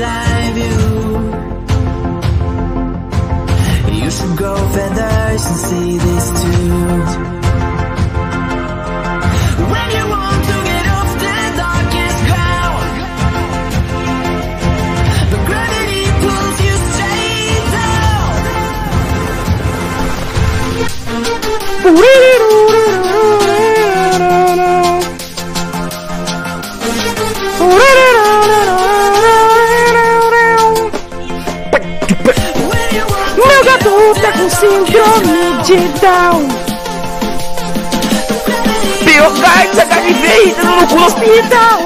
eye view. You should grow feathers and see this too. When tá com síndrome de Down. Pior tá me vendo no cu hospital.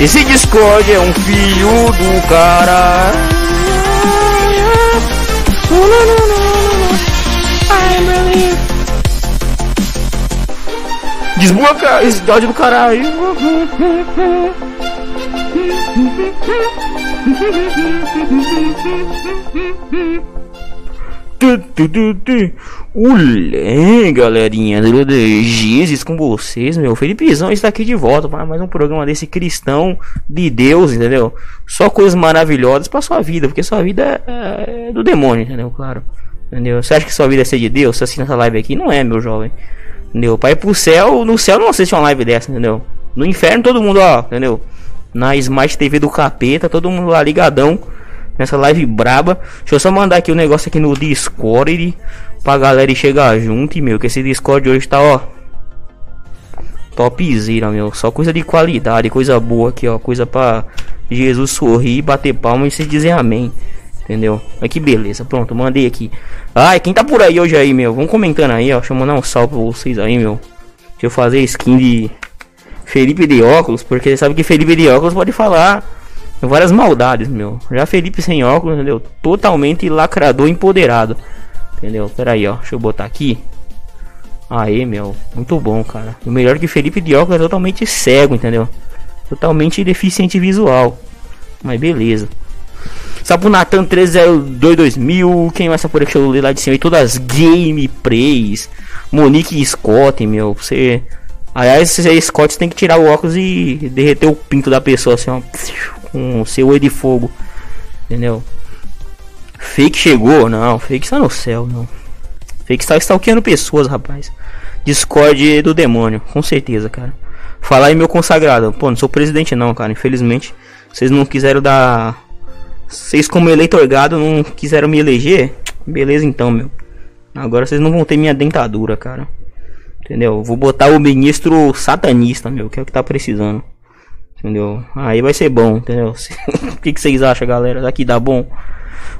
Esse Discord é um filho do cara. Desbloca esse dodge do caralho. Olé, galerinha do Jesus com vocês, meu. Felipezão está aqui de volta para mais um programa desse cristão de Deus, entendeu? Só coisas maravilhosas para sua vida, porque sua vida é, é do demônio, entendeu? Claro. Entendeu? Você acha que sua vida é ser de Deus? Você assina essa live aqui? Não é, meu jovem. Entendeu? Pra ir pro céu, no céu não assiste uma live dessa, entendeu? No inferno todo mundo, ó, entendeu? Na Smart TV do capeta, todo mundo lá ligadão. Nessa live braba. Deixa eu só mandar aqui o um negócio aqui no Discord. Pra galera chegar junto, meu. Que esse Discord hoje tá, ó. Topzera, meu. Só coisa de qualidade, coisa boa aqui, ó. Coisa pra Jesus sorrir, bater palma e se dizer amém. Entendeu? Olha que beleza. Pronto, mandei aqui. Ai, quem tá por aí hoje aí, meu? Vamos comentando aí, ó. Deixa eu mandar um salve pra vocês aí, meu. Deixa eu fazer skin de Felipe de óculos, porque você sabe que Felipe de óculos pode falar várias maldades, meu. Já Felipe sem óculos, entendeu? Totalmente lacrador empoderado. Entendeu? Pera aí, ó. Deixa eu botar aqui. Aí, meu. Muito bom, cara. O melhor que Felipe de óculos é totalmente cego, entendeu? Totalmente deficiente visual. Mas beleza. Sapo Natan 302 2000. Quem mais por aqui? Eu lá de cima. E todas as gameplays. Monique Scott, meu. Você. Aliás, esse Scott tem que tirar o óculos e derreter o pinto da pessoa assim, ó. Com o seu olho de fogo. Entendeu? Fake chegou? Não, fake está no céu, não. Fake está stalkeando pessoas, rapaz. Discord do demônio, com certeza, cara. Falar aí, meu consagrado. Pô, não sou presidente, não, cara. Infelizmente, vocês não quiseram dar. Vocês, como eleitor gado, não quiseram me eleger. Beleza, então, meu. Agora vocês não vão ter minha dentadura, cara. Entendeu? Vou botar o ministro satanista, meu, que é o que tá precisando. Entendeu? Aí vai ser bom, entendeu? O que, que vocês acham, galera? Daqui dá bom?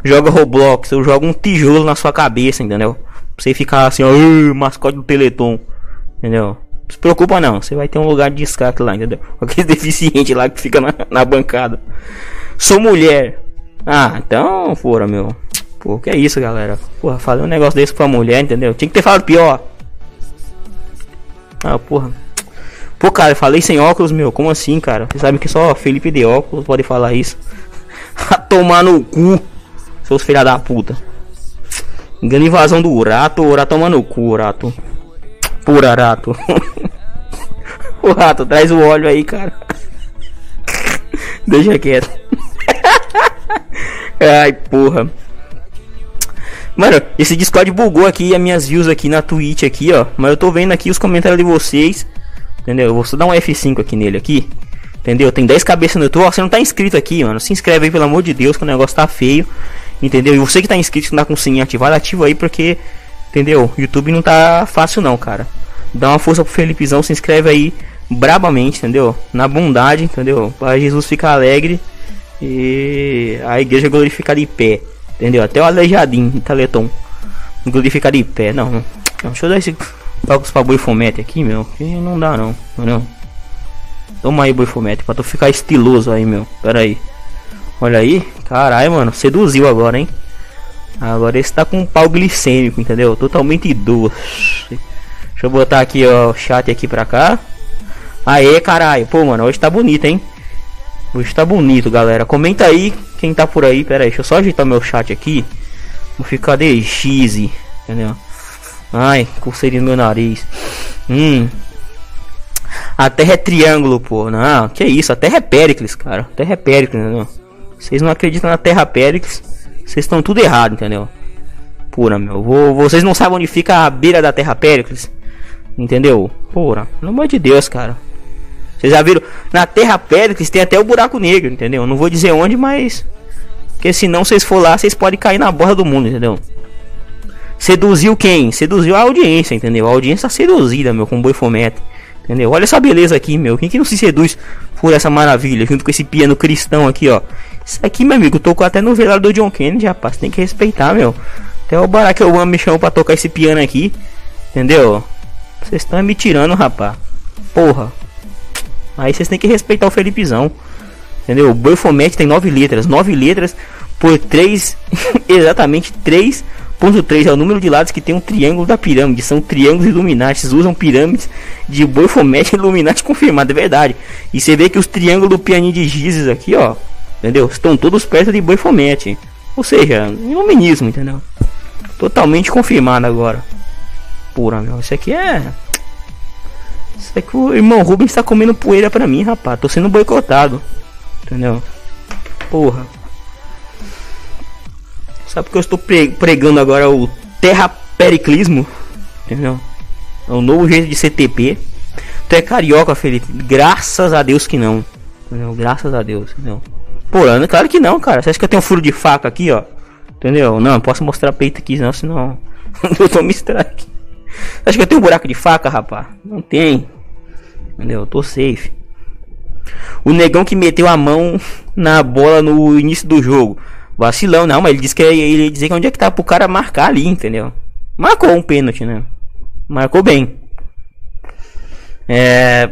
Joga Roblox, eu jogo um tijolo na sua cabeça, entendeu? Pra você ficar assim, ó, "Ih, mascote do Teleton. Entendeu? Não se preocupa não, você vai ter um lugar de destaque lá, entendeu? Aquele deficiente lá que fica na, na bancada. Sou mulher. Ah, então, fora, meu. Pô, que é isso, galera? Porra, falei um negócio desse pra mulher, entendeu? Tinha que ter falado pior. Ah, porra. Pô, cara, falei sem óculos, meu. Como assim, cara? Você sabe que só Felipe de óculos pode falar isso. A tomar no cu, seus filha da puta. Engana invasão do rato, o rato toma no cu, rato. Pura rato. o rato, traz o óleo aí, cara. Deixa quieto. Ai, porra. Mano, esse Discord bugou aqui as minhas views aqui na Twitch aqui, ó. Mas eu tô vendo aqui os comentários de vocês. Entendeu? Eu vou só dar um F5 aqui nele aqui. Entendeu? Tem 10 cabeças no YouTube. Ó, você não tá inscrito aqui, mano. Se inscreve aí, pelo amor de Deus, que o negócio tá feio. Entendeu? E você que tá inscrito, que tá com o sininho ativado, ativa aí, porque... Entendeu? YouTube não tá fácil não, cara. Dá uma força pro Felipezão, se inscreve aí brabamente, entendeu? Na bondade, entendeu? Para Jesus ficar alegre e a igreja glorificar de pé, entendeu? Até o aleijadinho, Teleton, glorificar de pé. Não, não. Deixa eu dar esse óculos pra boi fomete aqui, meu. Que não dá não, não. Toma aí, boi fomete, pra tu ficar estiloso aí, meu. Pera aí. Olha aí, caralho, mano, seduziu agora, hein? Agora esse tá com um pau glicêmico, entendeu? Totalmente doce. Deixa eu botar aqui, ó, o chat aqui pra cá. Aê, caralho. Pô, mano, hoje tá bonito, hein? Hoje tá bonito, galera. Comenta aí quem tá por aí, pera aí, deixa eu só ajeitar meu chat aqui. Vou ficar de X, entendeu? Ai, coceirinho no meu nariz. Hum. A Terra é triângulo, pô. Não, que isso, a Terra é Péricles, cara. A Terra é Péricles, entendeu? Vocês não acreditam na Terra Péricles, vocês estão tudo errado, entendeu? Pura, meu. Vocês não sabem onde fica a beira da Terra Péricles? Entendeu? Pura, pelo amor de Deus, cara. Vocês já viram? Na Terra Péricles tem até o buraco negro, entendeu? Não vou dizer onde, mas. Porque senão vocês for lá, vocês podem cair na borda do mundo, entendeu? Seduziu quem? Seduziu a audiência, entendeu? A audiência tá seduzida, meu, com boi fomete. Entendeu? Olha essa beleza aqui, meu. Quem que não se seduz por essa maravilha? Junto com esse piano cristão aqui, ó. Isso aqui, meu amigo, tocou até no velório do John Kennedy, rapaz. Tem que respeitar, meu. Até o Barack Obama me chamou pra tocar esse piano aqui. Entendeu? Vocês estão me tirando, rapaz. Porra. Aí vocês têm que respeitar o Felipezão. Entendeu? O boi fomete tem nove letras. Nove letras por três. exatamente três 3 é o número de lados que tem um triângulo da pirâmide. São triângulos iluminatis. Usam pirâmides de Boifomete Illuminati confirmado. É verdade. E você vê que os triângulos do pianinho de Gizes aqui, ó. Entendeu? Estão todos perto de Boifomete. Ou seja, iluminismo, entendeu? Totalmente confirmado agora. Pura, meu. Isso aqui é. Isso aqui o irmão Rubens está comendo poeira pra mim, rapaz. Tô sendo boicotado. Entendeu? Porra. Sabe porque eu estou pregando agora o terrapericlismo? Entendeu? É um novo jeito de CTP. Tu é carioca, Felipe? Graças a Deus que não. Entendeu? Graças a Deus, entendeu? Pô, claro que não, cara. Você acha que eu tenho um furo de faca aqui, ó? Entendeu? Não, posso mostrar peito aqui, não, senão eu tomo strike. Acha que eu tenho um buraco de faca, rapaz? Não tem. Entendeu? Eu tô safe. O negão que meteu a mão na bola no início do jogo. Vacilão, não, mas ele disse que ele dizer que onde é que tá pro cara marcar ali, entendeu? Marcou um pênalti, né? Marcou bem. É...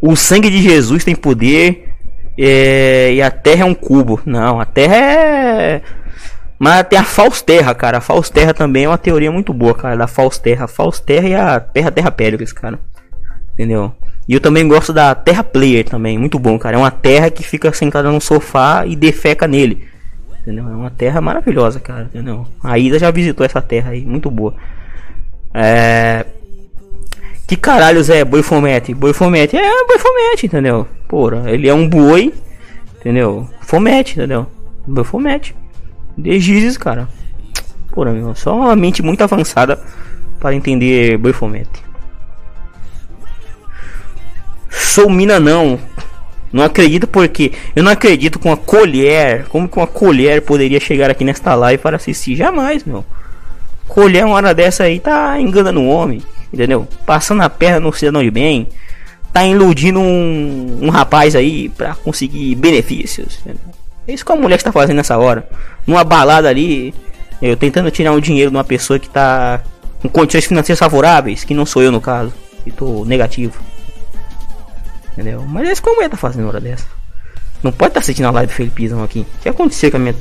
O sangue de Jesus tem poder é... e a terra é um cubo. Não, a terra é. Mas tem a Fausterra, cara. A Fausterra também é uma teoria muito boa, cara. Da Fausterra. A Fausterra e a Terra Terra Péricles, cara. Entendeu? E eu também gosto da Terra Player também, muito bom, cara. É uma terra que fica sentada no sofá e defeca nele. Entendeu? É uma terra maravilhosa, cara. Entendeu? A Ida já visitou essa terra aí, muito boa. É. Que caralhos é boi fomete? Boi fomete é boi fomete, entendeu? Porra, ele é um boi, entendeu? Fomete, entendeu? Boi fomete. De cara. Porra, meu, só uma mente muito avançada para entender boi fomete. Sou mina não. Não acredito porque eu não acredito com a colher. Como que uma colher poderia chegar aqui nesta live para assistir? Jamais, meu. Colher uma hora dessa aí tá enganando um homem, entendeu? Passando a perna no cidadão de bem, tá iludindo um, um rapaz aí para conseguir benefícios. Entendeu? É isso que a mulher está fazendo nessa hora. Numa balada ali, eu tentando tirar um dinheiro de uma pessoa que tá com condições financeiras favoráveis, que não sou eu no caso, e tô negativo. Entendeu? Mas é isso a mulher tá fazendo hora dessa. Não pode estar tá assistindo a live do Felipezão aqui. O que aconteceu com a minha.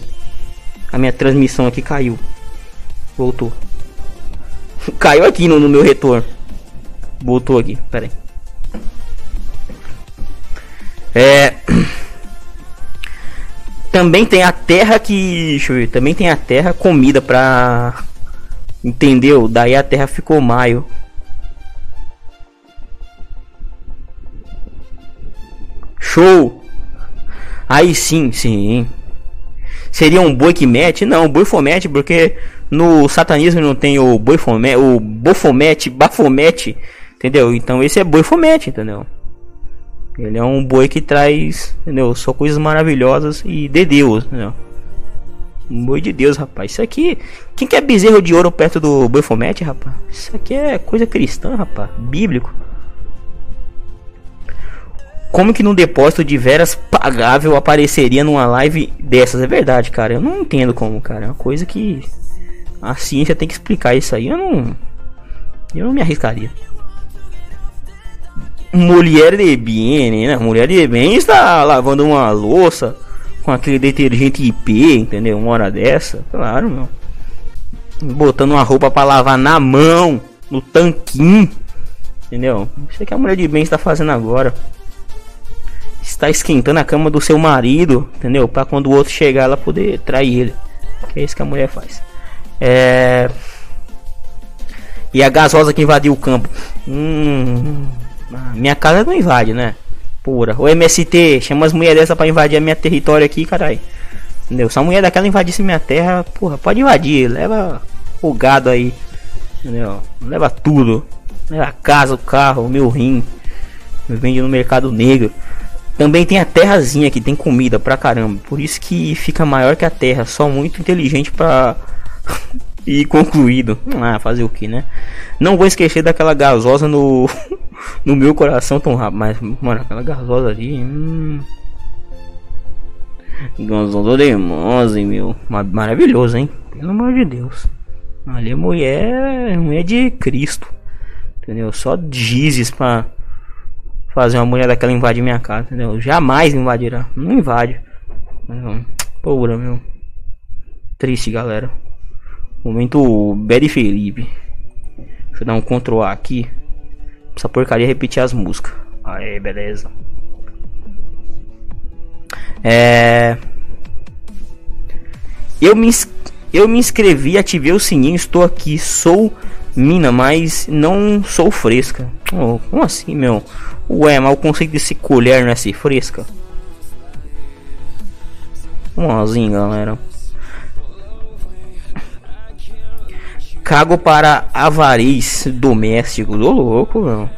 A minha transmissão aqui caiu. Voltou. caiu aqui no, no meu retorno. Voltou aqui. Pera aí. É. Também tem a terra que. Deixa eu ver. Também tem a terra comida pra. Entendeu? Daí a terra ficou maio. Show! Aí sim, sim. Seria um boi que mete? Não, boi fomete, porque no satanismo não tem o boi fomete, o bofomete, bafomete, entendeu? Então esse é boi fomete, entendeu? Ele é um boi que traz, entendeu? Só coisas maravilhosas e de Deus, entendeu? Um boi de Deus, rapaz. Isso aqui. Quem quer bezerro de ouro perto do boi fomete, rapaz? Isso aqui é coisa cristã, rapaz. Bíblico. Como que num depósito de veras pagável apareceria numa live dessas? É verdade, cara. Eu não entendo como, cara. É uma coisa que a ciência tem que explicar isso aí. Eu não. Eu não me arriscaria. Mulher de bem, né? Mulher de bem está lavando uma louça com aquele detergente IP, entendeu? Uma hora dessa, claro, meu. Botando uma roupa para lavar na mão, no tanquinho, entendeu? Isso é que a mulher de bem está fazendo agora está esquentando a cama do seu marido, entendeu? Para quando o outro chegar, ela poder trair ele. Que é isso que a mulher faz. É. E a gasosa que invadiu o campo. Hum. Minha casa não invade, né? Pura. O MST, chama as mulheres dessa pra invadir a minha território aqui, caralho. Entendeu? Se a mulher daquela invadisse minha terra, porra, pode invadir. Leva o gado aí. Entendeu? Leva tudo. Leva a casa, o carro, o meu rim. Vende no mercado negro. Também tem a terrazinha que tem comida pra caramba. Por isso que fica maior que a terra. Só muito inteligente pra e concluído. Ah, fazer o que, né? Não vou esquecer daquela gasosa no no meu coração tão rápido, mas mano, aquela gasosa ali, hum... Mose, meu, maravilhoso, hein? Pelo amor de Deus. Ali é mulher, mulher de Cristo. Entendeu? Só dizes pra fazer uma mulher daquela invadir minha casa, entendeu? Jamais invadirá. Não invade. Porra, meu. Triste, galera. Momento Betty Felipe. Deixa eu dar um Ctrl A aqui. Essa porcaria repetir as músicas. Aí, beleza. É. Eu me, eu me inscrevi, ativei o sininho, estou aqui. Sou mina, mas não sou fresca. Oh, como assim, meu? Ué, mas o conceito de ser colher não é ser fresca? Vamos galera. Cago para avariz doméstico. Ô louco, meu.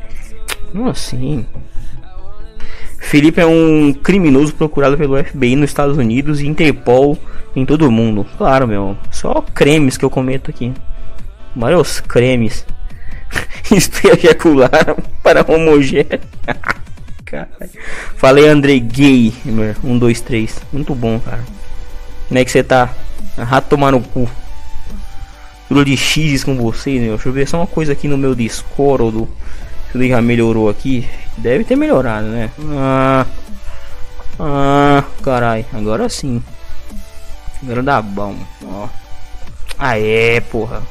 Como assim? Felipe é um criminoso procurado pelo FBI nos Estados Unidos e Interpol em todo o mundo. Claro, meu. Só cremes que eu cometo aqui. Vários cremes. Espero ejacular para homogêneo. Falei Andrei Gay. Um, dois, três. Muito bom, cara. Como é que você tá? Rato tomar no cu tudo de X com você, né? Deixa eu ver só uma coisa aqui no meu Discord. Ele já melhorou aqui. Deve ter melhorado, né? Ah, ah carai. Agora sim. Agora dá bom. Ó. Ah, é, porra.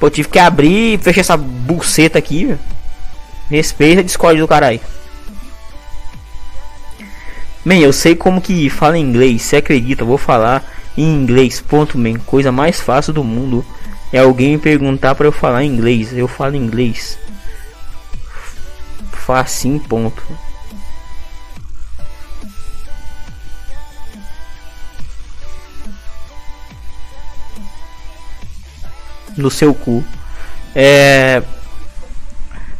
Pô, tive que abrir e fechar essa buceta aqui. Respeita Discord do caralho. Bem, eu sei como que fala inglês. Você acredita? Vou falar em inglês, ponto man, coisa mais fácil do mundo é alguém me perguntar para eu falar inglês, eu falo inglês. Facinho, ponto. No seu cu. É.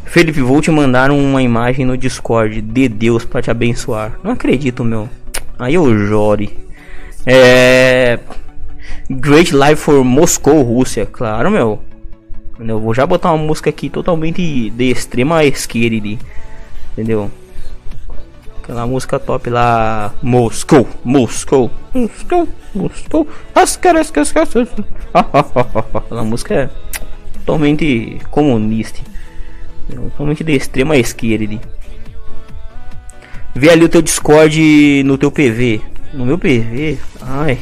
Felipe, vou te mandar uma imagem no Discord de Deus para te abençoar. Não acredito, meu. Aí eu jore. É. Great Live for Moscou, Rússia. Claro, meu. Eu vou já botar uma música aqui totalmente de extrema esquerda. Entendeu? Aquela música top lá. Moscou, Moscou, Moscou, Moscou. As caras, as caras. Aquela música é totalmente comunista. Totalmente de extrema esquerda. Vê ali o teu Discord no teu PV. No meu PV? Ai.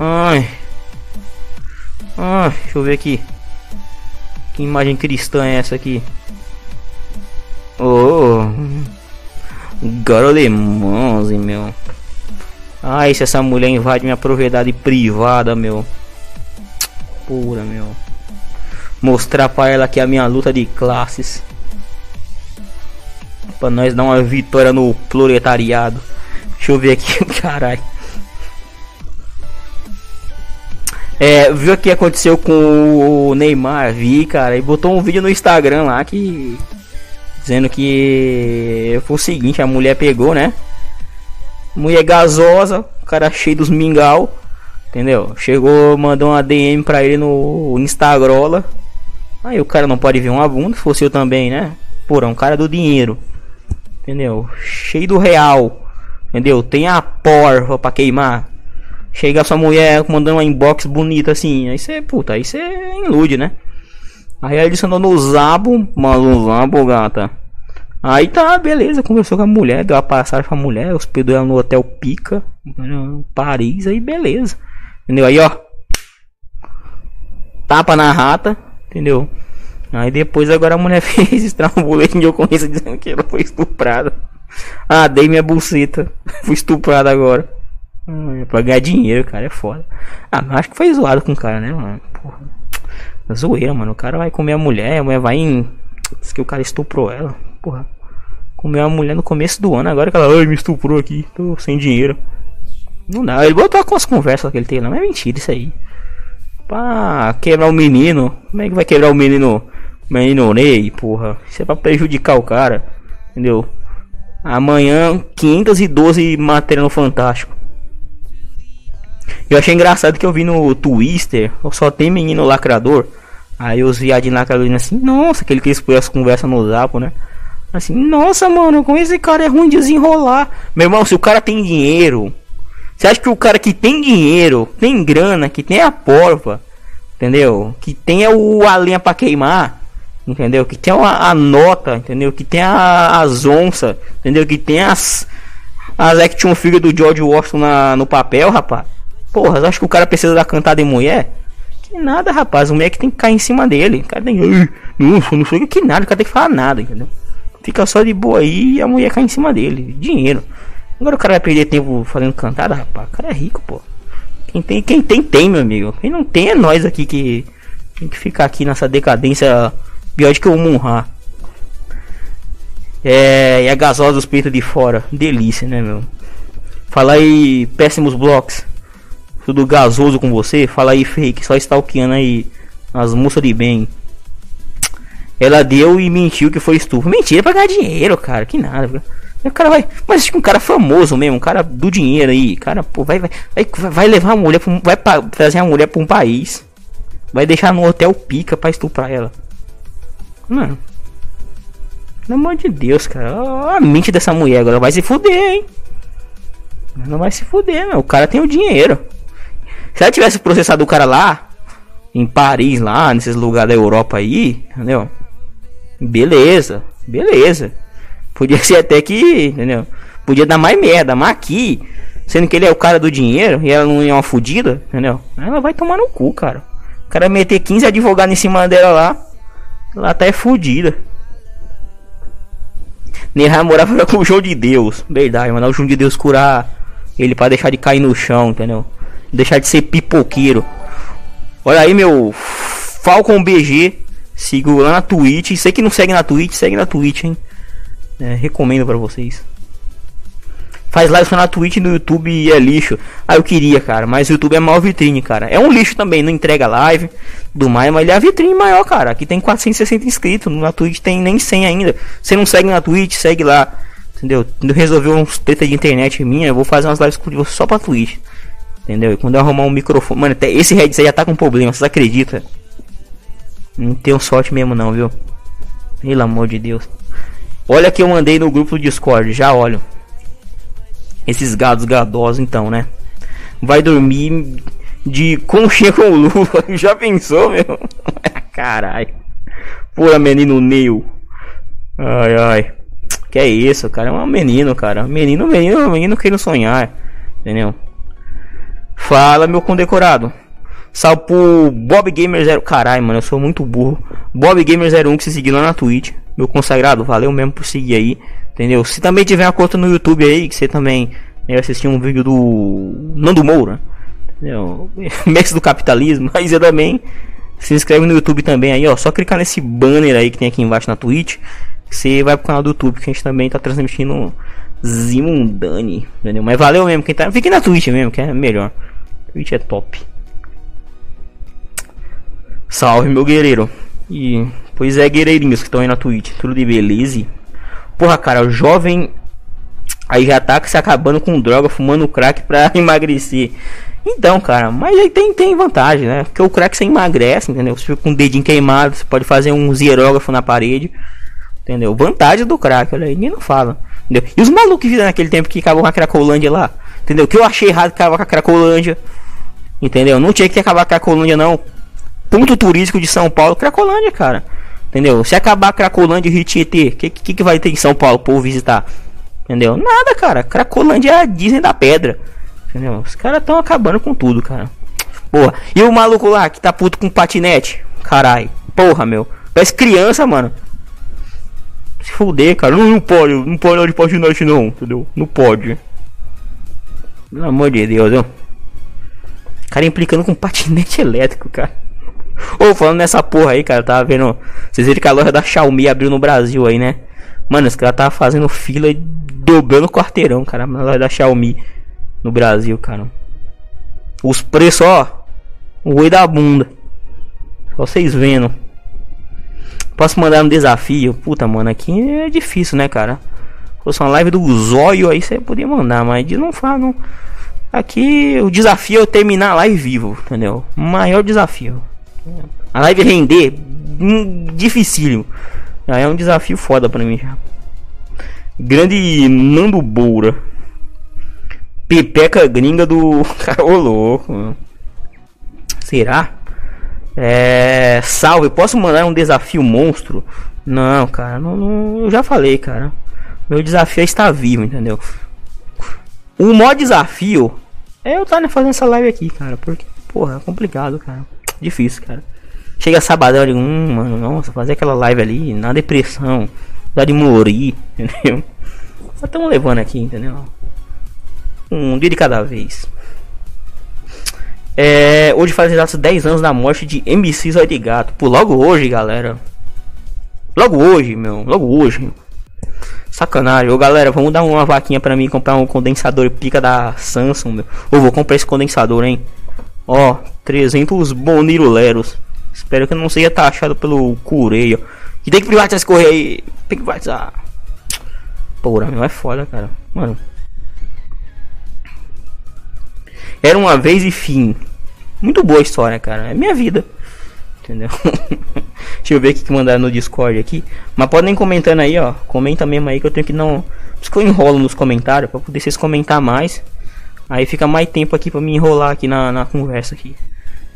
Ai. Ai, deixa eu ver aqui. Que imagem cristã é essa aqui? Oh. Garo alemãos, meu. Ai, se essa mulher invade minha propriedade privada, meu. Pura, meu. Mostrar para ela que é a minha luta de classes. Pra nós dar uma vitória no proletariado. Deixa eu ver aqui, caralho. É, viu o que aconteceu com o Neymar? Vi, cara, e botou um vídeo no Instagram lá que. Dizendo que foi o seguinte, a mulher pegou, né? Mulher gasosa, cara cheio dos mingau, entendeu? Chegou, mandou uma DM pra ele no Instagram. Aí o cara não pode ver uma bunda, se fosse eu também, né? Porra, um cara do dinheiro. Entendeu? Cheio do real. Entendeu? Tem a porra pra queimar. Chega sua mulher mandando uma inbox bonita assim. Aí você, puta, aí você ilude, né? Aí adicionou no Zabo, mas no Zabo, gata. Aí tá, beleza, conversou com a mulher, deu a passagem pra mulher, hospedou ela no hotel Pica, Paris, aí beleza. Entendeu? Aí ó. Tapa na rata, entendeu? Aí depois agora a mulher fez extrair um boletim de ocorrência dizendo que ela foi estuprada. Ah, dei minha buceta. Fui estuprado agora. Hum, pra ganhar dinheiro, cara, é foda. Ah, mas acho que foi zoado com o cara, né, mano? Porra. Zoeira, mano. O cara vai comer a mulher, a mulher vai em. Diz que o cara estuprou ela. Porra. Comeu a mulher no começo do ano, agora que ela, ai, me estuprou aqui, tô sem dinheiro. Não dá, ele botou com as conversas que ele tem, não é mentira isso aí. Pra quebrar o menino, como é que vai quebrar o menino? Menino Ney, porra. Isso é pra prejudicar o cara, entendeu? Amanhã, 512 matéria no Fantástico. Eu achei engraçado que eu vi no Twister, só tem menino lacrador. Aí os viadinhos lacradores assim, nossa, aquele que expôs as conversas no zap, né? Assim, nossa, mano, como esse cara é ruim de desenrolar. Meu irmão, se o cara tem dinheiro, você acha que o cara que tem dinheiro, tem grana, que tem a porva, entendeu? Que tem o, a lenha pra queimar, entendeu? Que tem a, a nota, entendeu? Que tem a, as onças, entendeu? Que tem as, as action figure do George Washington na, no papel, rapaz. Porra, acha que o cara precisa da cantada em mulher? Que nada, rapaz. O moleque tem que cair em cima dele. O cara tem. Não, não sei que nada, o cara tem que falar nada, entendeu? Fica só de boa aí e a mulher cai em cima dele. Dinheiro. Agora o cara vai perder tempo fazendo cantada, rapaz. O cara é rico, pô. Quem tem, quem tem, tem, meu amigo. Quem não tem é nós aqui que tem que ficar aqui nessa decadência pior do que o Munha. É, e a gasosa dos peitos de fora. Delícia, né, meu? Fala aí, péssimos blocos. Tudo gasoso com você. Fala aí, fake. Só stalkeando aí as moças de bem. Ela deu e mentiu que foi estupro. Mentira pra ganhar dinheiro, cara. Que nada. O cara vai. Mas acho que um cara famoso mesmo, um cara do dinheiro aí. Cara, pô, vai, vai, vai, vai levar a mulher. Pra, vai pra, trazer a mulher pra um país. Vai deixar no hotel pica pra estuprar ela. Mano. Pelo amor de Deus, cara. Olha a mente dessa mulher agora. Vai se fuder, hein? Não vai se fuder, meu. O cara tem o dinheiro. Se ela tivesse processado o cara lá, em Paris, lá, nesses lugares da Europa aí, entendeu? Beleza, beleza. Podia ser até que, entendeu? Podia dar mais merda, mas aqui, sendo que ele é o cara do dinheiro e ela não é uma fodida, entendeu? Ela vai tomar no cu, cara. O cara meter 15 advogados em cima dela lá, ela tá é fodida. Nehar morava com o João de Deus, verdade, mandar o João de Deus curar ele para deixar de cair no chão, entendeu? Deixar de ser pipoqueiro. Olha aí, meu Falcon BG lá na Twitch. Sei que não segue na Twitch, segue na Twitch, hein? É, recomendo para vocês. Faz live só na Twitch no YouTube e é lixo. Ah, eu queria, cara, mas o YouTube é maior vitrine, cara. É um lixo também, não entrega live do mais, mas ele é a vitrine maior, cara. Aqui tem 460 inscritos, na Twitch tem nem 100 ainda. Você não segue na Twitch, segue lá. Entendeu? Resolveu uns treta de internet minha, eu vou fazer umas lives com você só pra Twitch. Entendeu? E quando eu arrumar um microfone. Mano, até esse headset já tá com problema, vocês acreditam? Não tenho sorte mesmo não, viu? Pelo amor de Deus. Olha que eu mandei no grupo do Discord, já olho. Esses gados gadosos então, né? Vai dormir de conchinha com luva. Já pensou, meu? Caralho. Pura menino Neil. Ai, ai. Que é isso, cara? É um menino, cara. Menino, menino, menino querendo sonhar. Entendeu? Fala, meu condecorado. Salve pro Bob Gamer 0. Caralho, mano, eu sou muito burro. Bob Gamer 01 que se seguiu lá na Twitch. Meu consagrado, valeu mesmo por seguir aí. Entendeu? Se também tiver uma conta no YouTube aí, que você também né, assistir um vídeo do Nando Moura. Entendeu? Mestre do capitalismo. Aí você também se inscreve no YouTube também aí, ó. Só clicar nesse banner aí que tem aqui embaixo na Twitch. Você vai pro canal do YouTube que a gente também tá transmitindo Zimundani. Entendeu? Mas valeu mesmo quem tá. Fique na Twitch mesmo, que é melhor. Twitch é top. Salve, meu guerreiro. E, pois é, guerreirinhos que estão aí na Twitch. Tudo de beleza? Porra, cara, o jovem aí já tá se acabando com droga, fumando crack pra emagrecer. Então, cara, mas aí tem, tem vantagem, né? Porque o crack você emagrece, entendeu? Você fica com o dedinho queimado, você pode fazer um hierógrafo na parede. Entendeu? Vantagem do crack, olha aí, ninguém não fala. Entendeu? E os malucos que viram naquele tempo que acabou com a Cracolândia lá? Entendeu? Que eu achei errado que acabou com a Cracolândia. Entendeu? Não tinha que acabar com a Cracolândia, não ponto turístico de São Paulo, Cracolândia, cara. Entendeu? Se acabar Cracolândia e Rio Tietê, o que, que, que vai ter em São Paulo para visitar? Entendeu? Nada, cara. Cracolândia é a Disney da pedra. Entendeu? Os caras estão acabando com tudo, cara. Porra. E o maluco lá que tá puto com patinete? Caralho. Porra, meu. Parece criança, mano. Se fuder, cara. Não, não pode, não pode andar de patinete não, entendeu? Não pode. Pelo amor de Deus, viu? Cara implicando com patinete elétrico, cara. Ô, falando nessa porra aí, cara, tava vendo. Vocês viram que a loja da Xiaomi abriu no Brasil aí, né? Mano, esse cara tava fazendo fila e dobrando o quarteirão, cara, na loja da Xiaomi no Brasil, cara. Os preços, ó. O oi da bunda. Só vocês vendo. Posso mandar um desafio? Puta, mano, aqui é difícil, né, cara? Se fosse uma live do zóio aí você podia mandar, mas não faz, não. Aqui o desafio é terminar a live vivo, entendeu? Maior desafio. A live render, hum, dificílimo. Já é um desafio foda pra mim já. Grande Nando Boura. Pepeca gringa do. Ô louco. Será? É. Salve, posso mandar um desafio monstro? Não, cara, não, não- eu já falei, cara. Meu desafio é estar vivo, entendeu? O maior desafio é eu estar fazendo essa live aqui, cara. Porque, porra, é complicado, cara. Difícil, cara. Chega sabadão, eu digo, hum, mano, nossa, fazer aquela live ali na depressão, dá de morrer, entendeu? Só estamos levando aqui, entendeu? Um dia de cada vez. É, hoje faz exatos 10 anos da morte de MC Zóio de Gato. Pô, logo hoje, galera. Logo hoje, meu. Logo hoje. Sacanagem. Ô, galera, vamos dar uma vaquinha pra mim comprar um condensador pica da Samsung, meu. Ô, vou comprar esse condensador, hein. Ó, 300 boniruleros. Espero que não seja taxado pelo Cureio. Que tem que privatizar esse correio aí. Tem que privatizar. Porra, meu, é foda, cara. Mano. Era uma vez e fim. Muito boa história, cara. É minha vida. Entendeu? Deixa eu ver o que mandaram no Discord aqui. Mas podem comentando aí, ó. Comenta mesmo aí que eu tenho que não. Por isso que eu enrolo nos comentários. Pra poder vocês comentar mais. Aí fica mais tempo aqui pra me enrolar aqui na, na conversa aqui.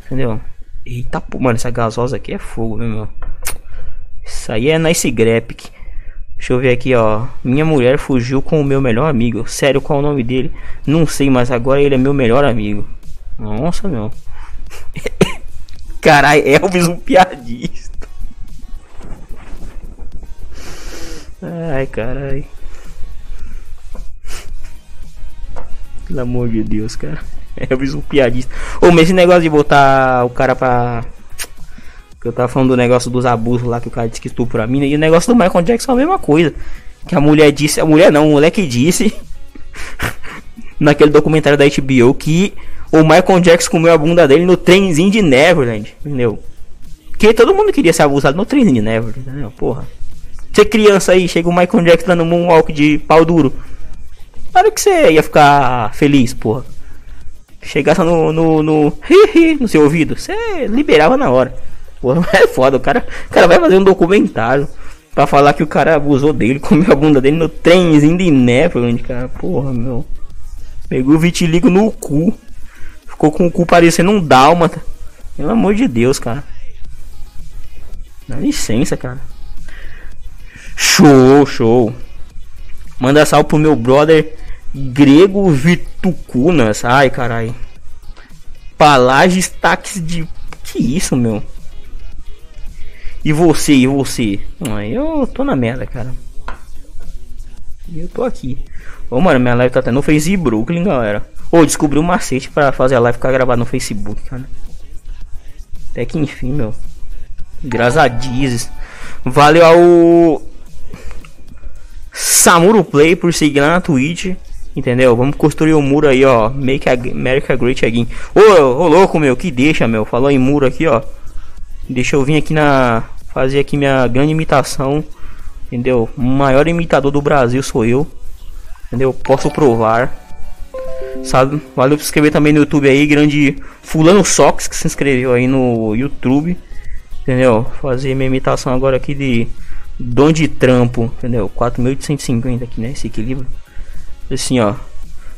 Entendeu? Eita, pô, mano, essa gasosa aqui é fogo, meu? Isso aí é nice graphic. Deixa eu ver aqui, ó. Minha mulher fugiu com o meu melhor amigo. Sério, qual é o nome dele? Não sei, mas agora ele é meu melhor amigo. Nossa, meu. Caralho, Elvis um piadista. Ai, caralho. Pelo amor de Deus, cara. Elvis um piadista. Ô, mas esse negócio de botar o cara pra. Que eu tava falando do negócio dos abusos lá que o cara disse que estupra a mina. E o negócio do Michael Jackson é a mesma coisa. Que a mulher disse. A mulher não, o moleque disse. naquele documentário da HBO que o Michael Jackson comeu a bunda dele no trenzinho de Neverland. Entendeu? Que todo mundo queria ser abusado no trenzinho de Neverland, entendeu? Porra. Você criança aí, chega o Michael Jackson dando um moonwalk de pau duro. Claro que você ia ficar feliz, porra. Chegasse no, no, no, no seu ouvido, você liberava na hora. Porra, é foda, o cara, o cara vai fazer um documentário pra falar que o cara abusou dele, comeu a bunda dele no trenzinho de Neverland, cara. Porra, meu. Pegou o vitiligo no cu. Ficou com o cu parecendo um dálmata. Pelo amor de Deus, cara. Dá licença, cara. Show, show. Manda salve pro meu brother Grego Vitucunas. Ai, carai. Palages táxi de. Que isso, meu? E você, e você? Ah, eu tô na merda, cara. E eu tô aqui. Ô, mano, minha live tá até no Facebook, Brooklyn, galera. Ô, descobri um macete pra fazer a live ficar gravada no Facebook, cara. Até que enfim, meu. Graças a Deus. Valeu ao Samuro Play por seguir lá na Twitch. Entendeu? Vamos construir o muro aí, ó. Make America Great Again. Ô, ô, louco, meu, que deixa, meu. Falou em muro aqui, ó. Deixa eu vir aqui na. Fazer aqui minha grande imitação. Entendeu? O maior imitador do Brasil sou eu. Entendeu? Posso provar. Sabe? Valeu por se inscrever também no YouTube aí. Grande Fulano Sox que se inscreveu aí no YouTube. Entendeu? Fazer minha imitação agora aqui de Dom de Trampo. Entendeu? 4.850 aqui, né? Esse equilíbrio. Assim, ó.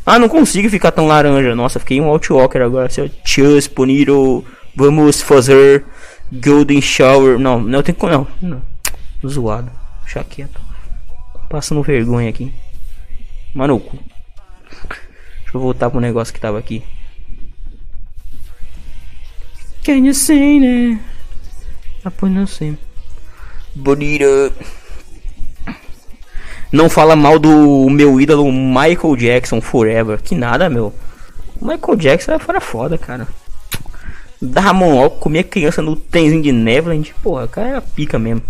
Ah, não consigo ficar tão laranja. Nossa, fiquei um Outwalker agora. Assim, ó. Chus, bonito. Vamos fazer Golden Shower. Não, não tem como. Não, não. Zoado. Deixa quieto. Passando vergonha aqui. Mano, cu. Deixa eu voltar pro negócio que tava aqui. Can you sing it? Ah, pois não sei. Bonito. Não fala mal do meu ídolo Michael Jackson Forever. Que nada, meu. Michael Jackson era fora foda, cara. Dava mão, comia criança no trenzinho de Neverland. Porra, cara era pica mesmo.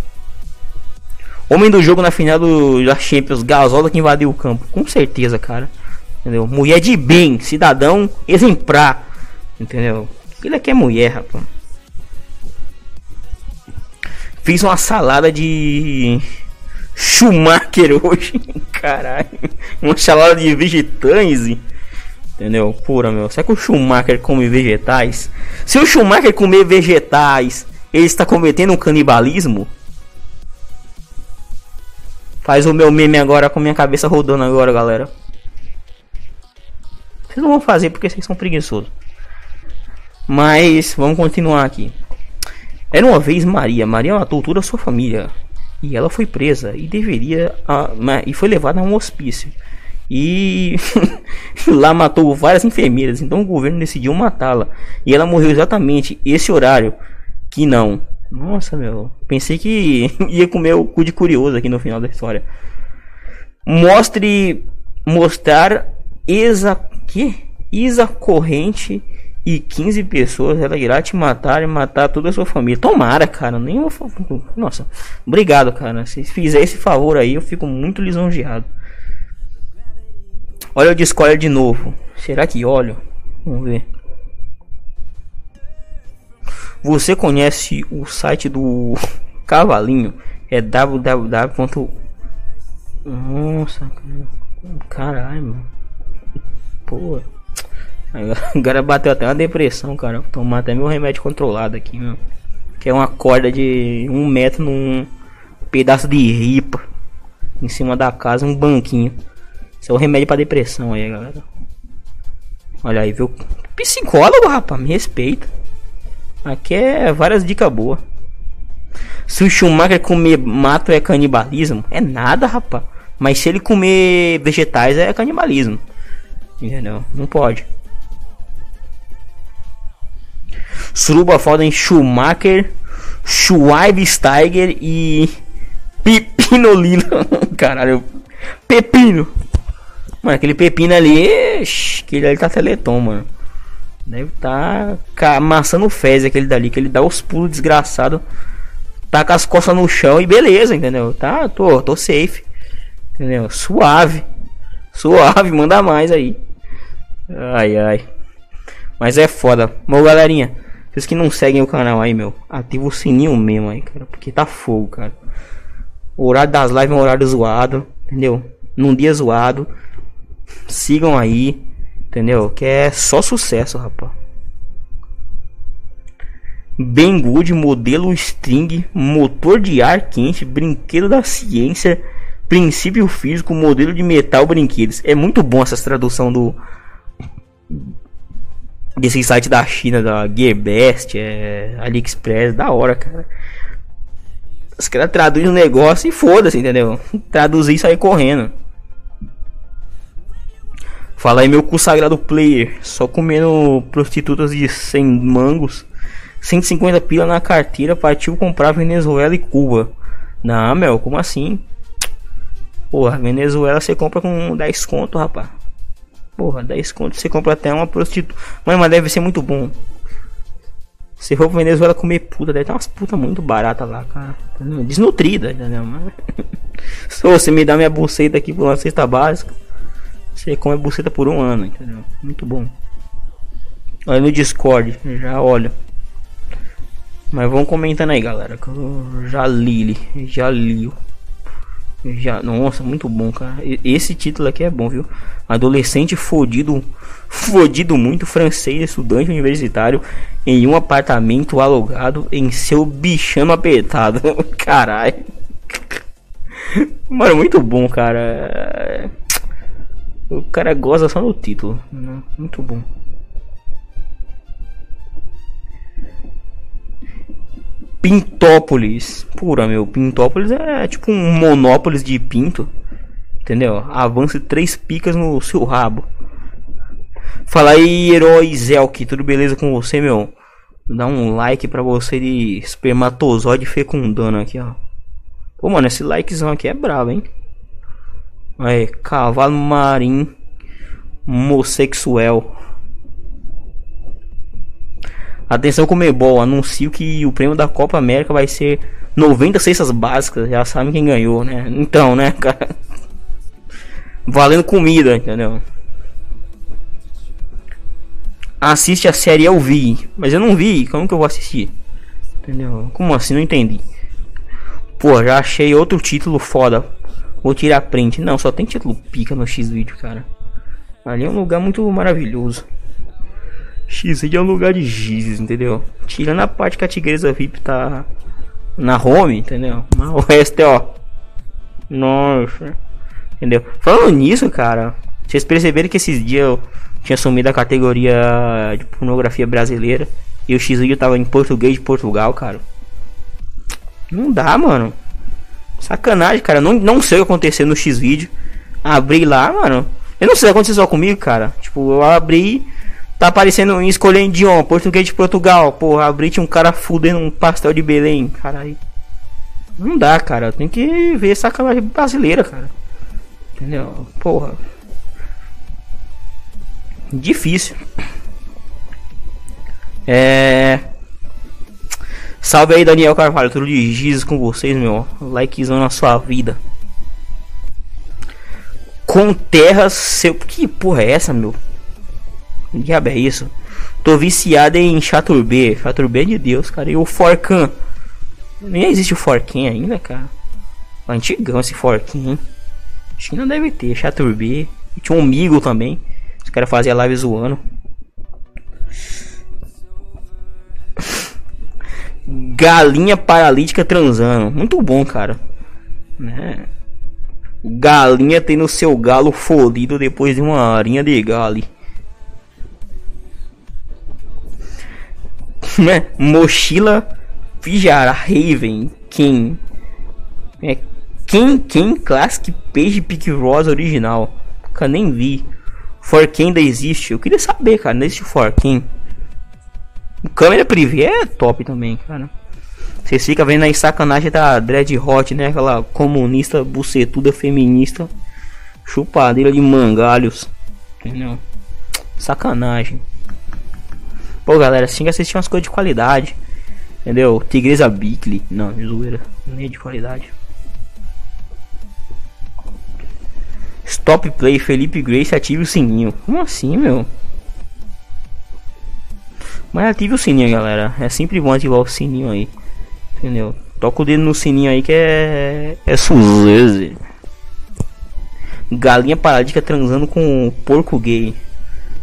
Homem do jogo na final do, da Champions, Gasola que invadiu o campo. Com certeza, cara. Entendeu? Mulher de bem, cidadão exemplar. Entendeu? Ele aqui é mulher, rapaz. Fiz uma salada de Schumacher hoje. Caralho. Uma salada de vegetais. Entendeu? Pura, meu. Será que o Schumacher come vegetais? Se o Schumacher comer vegetais, ele está cometendo um canibalismo? Faz o meu meme agora com minha cabeça rodando agora, galera. Vocês não vão fazer porque vocês são preguiçosos. Mas vamos continuar aqui. Era uma vez Maria. Maria matou toda a sua família. E ela foi presa e deveria. A, e foi levada a um hospício. E lá matou várias enfermeiras. Então o governo decidiu matá-la. E ela morreu exatamente esse horário. Que não. Nossa, meu. Pensei que ia comer o cu de curioso aqui no final da história. Mostre. Mostrar exa. Que? Isa corrente e 15 pessoas ela irá te matar e matar toda a sua família. Tomara, cara. Vou... Nossa, obrigado, cara. Se fizer esse favor aí, eu fico muito lisonjeado. Olha o Discord de novo. Será que olho? Vamos ver. Você conhece o site do Cavalinho? É www. Nossa, caralho, mano. Pô. Agora bateu até uma depressão, cara. Vou tomar até meu remédio controlado aqui, meu. Que é uma corda de um metro num pedaço de ripa. Em cima da casa, um banquinho. Isso é o remédio pra depressão aí, galera. Olha aí, viu? Psicólogo, rapaz, me respeita. Aqui é várias dicas boas. Se o Schumacher comer mato é canibalismo, é nada, rapaz. Mas se ele comer vegetais é canibalismo. Entendeu? Não pode. Suruba foda em Schumacher, Schweinsteiger e Pepinolino. Caralho, Pepino. Mano, aquele pepino ali, aquele ali tá teletom, mano. Deve tá amassando fezes aquele dali, que ele dá os pulos desgraçado. Tá com as costas no chão e beleza, entendeu? Tá, tô, tô safe. Entendeu? Suave. Suave, manda mais aí. Ai, ai. Mas é foda. Bom, galerinha. Vocês que não seguem o canal aí, meu. Ativa o sininho mesmo aí, cara. Porque tá fogo, cara. O horário das lives é um horário zoado. Entendeu? Num dia zoado. Sigam aí. Entendeu? Que é só sucesso, rapaz. Bem good, modelo string, motor de ar quente, brinquedo da ciência, princípio físico, modelo de metal, brinquedos. É muito bom essa tradução do desse site da China, da Gearbest, é, AliExpress, da hora, cara. Os caras traduzem um negócio e foda-se, entendeu? Traduzir e sair correndo. Fala aí, meu consagrado player. Só comendo prostitutas de 100 mangos. 150 pila na carteira. Partiu comprar Venezuela e Cuba. Não, meu, como assim? Porra, Venezuela você compra com 10 conto, rapaz. Porra, 10 conto você compra até uma prostituta. Mano, mas deve ser muito bom. Se for Venezuela comer puta, deve ter umas putas muito baratas lá, cara. Desnutrida, entendeu? Se você me dá minha buceta aqui por uma cesta básica, você come buceta por um ano, entendeu? Muito bom. Olha no Discord, já olha. Mas vamos comentando aí, galera. Que eu já li, já li. Já, nossa, muito bom, cara. Esse título aqui é bom, viu? Adolescente fodido, fodido muito francês, estudante universitário em um apartamento alugado em seu bichano apertado. Caralho. Mano, muito bom, cara. O cara goza só no título. Muito bom. Pintópolis. Pura, meu. Pintópolis é tipo um monópolis de pinto. Entendeu? Avance três picas no seu rabo. Fala aí, herói Zelk. Tudo beleza com você, meu? Dá um like pra você de espermatozoide fecundando aqui, ó. Pô, mano, esse likezão aqui é bravo, hein? É, cavalo marinho homossexual. Atenção Comebol, anuncio que o prêmio da Copa América vai ser 90 cestas básicas. Já sabem quem ganhou, né? Então, né, cara? Valendo comida, entendeu? Assiste a série Eu Vi, mas eu não vi, como que eu vou assistir? Entendeu? Como assim? Não entendi. Pô, já achei outro título foda. Vou tirar print. Não, só tem título pica no X-Vídeo, cara. Ali é um lugar muito maravilhoso. X é um lugar de giz, entendeu? Tirando a parte que a tigresa VIP tá na home, entendeu? Mas o resto é ó. Nossa. Entendeu? Falando nisso, cara, vocês perceberam que esses dias eu tinha sumido a categoria de pornografia brasileira e o X vídeo tava em português de Portugal, cara. Não dá, mano. Sacanagem, cara. Não, não sei o que aconteceu no X vídeo. Abri lá, mano. Eu não sei o que aconteceu só comigo, cara. Tipo, eu abri. Tá aparecendo em escolher idioma, português de Portugal. Porra, abri tinha um cara fudendo um pastel de Belém. Caralho. Não dá, cara. Tem que ver sacanagem brasileira, cara. Entendeu? Porra. Difícil. É. Salve aí, Daniel Carvalho. Tudo de Jesus com vocês, meu. Likezão na sua vida. Com terras seu. Que porra é essa, meu? Diabo é isso? Tô viciado em Chaturbê. Chaturbê é de Deus, cara. E o Forcan. Nem existe o Forquinho ainda, cara. Antigão esse Forquinho, hein? Acho que não deve ter. Chaturbê. Tinha um Migo também. Os caras faziam live zoando. Galinha paralítica transando. Muito bom, cara. Né? Galinha tendo seu galo fodido depois de uma arinha de gale. Né? Mochila Fijara Raven King. É quem quem Classic Page Pick Rosa original. Nunca nem vi. For quem ainda existe. Eu queria saber, cara. Não existe For quem. Câmera privê é top também, cara. Vocês ficam vendo aí sacanagem da Dread Hot, né? Aquela comunista bucetuda feminista. Chupadeira de mangalhos. Entendeu? Sacanagem. Pô, galera, assim que assistir umas coisas de qualidade. Entendeu? Tigresa Bickley. Não, zoeira. Nem é de qualidade. Stop Play Felipe Grace ative o sininho. Como assim, meu? Mas ative o sininho, galera. É sempre bom ativar o sininho aí. Entendeu? Toca o dedo no sininho aí que é. É suzeze. Galinha paradinha transando com porco gay.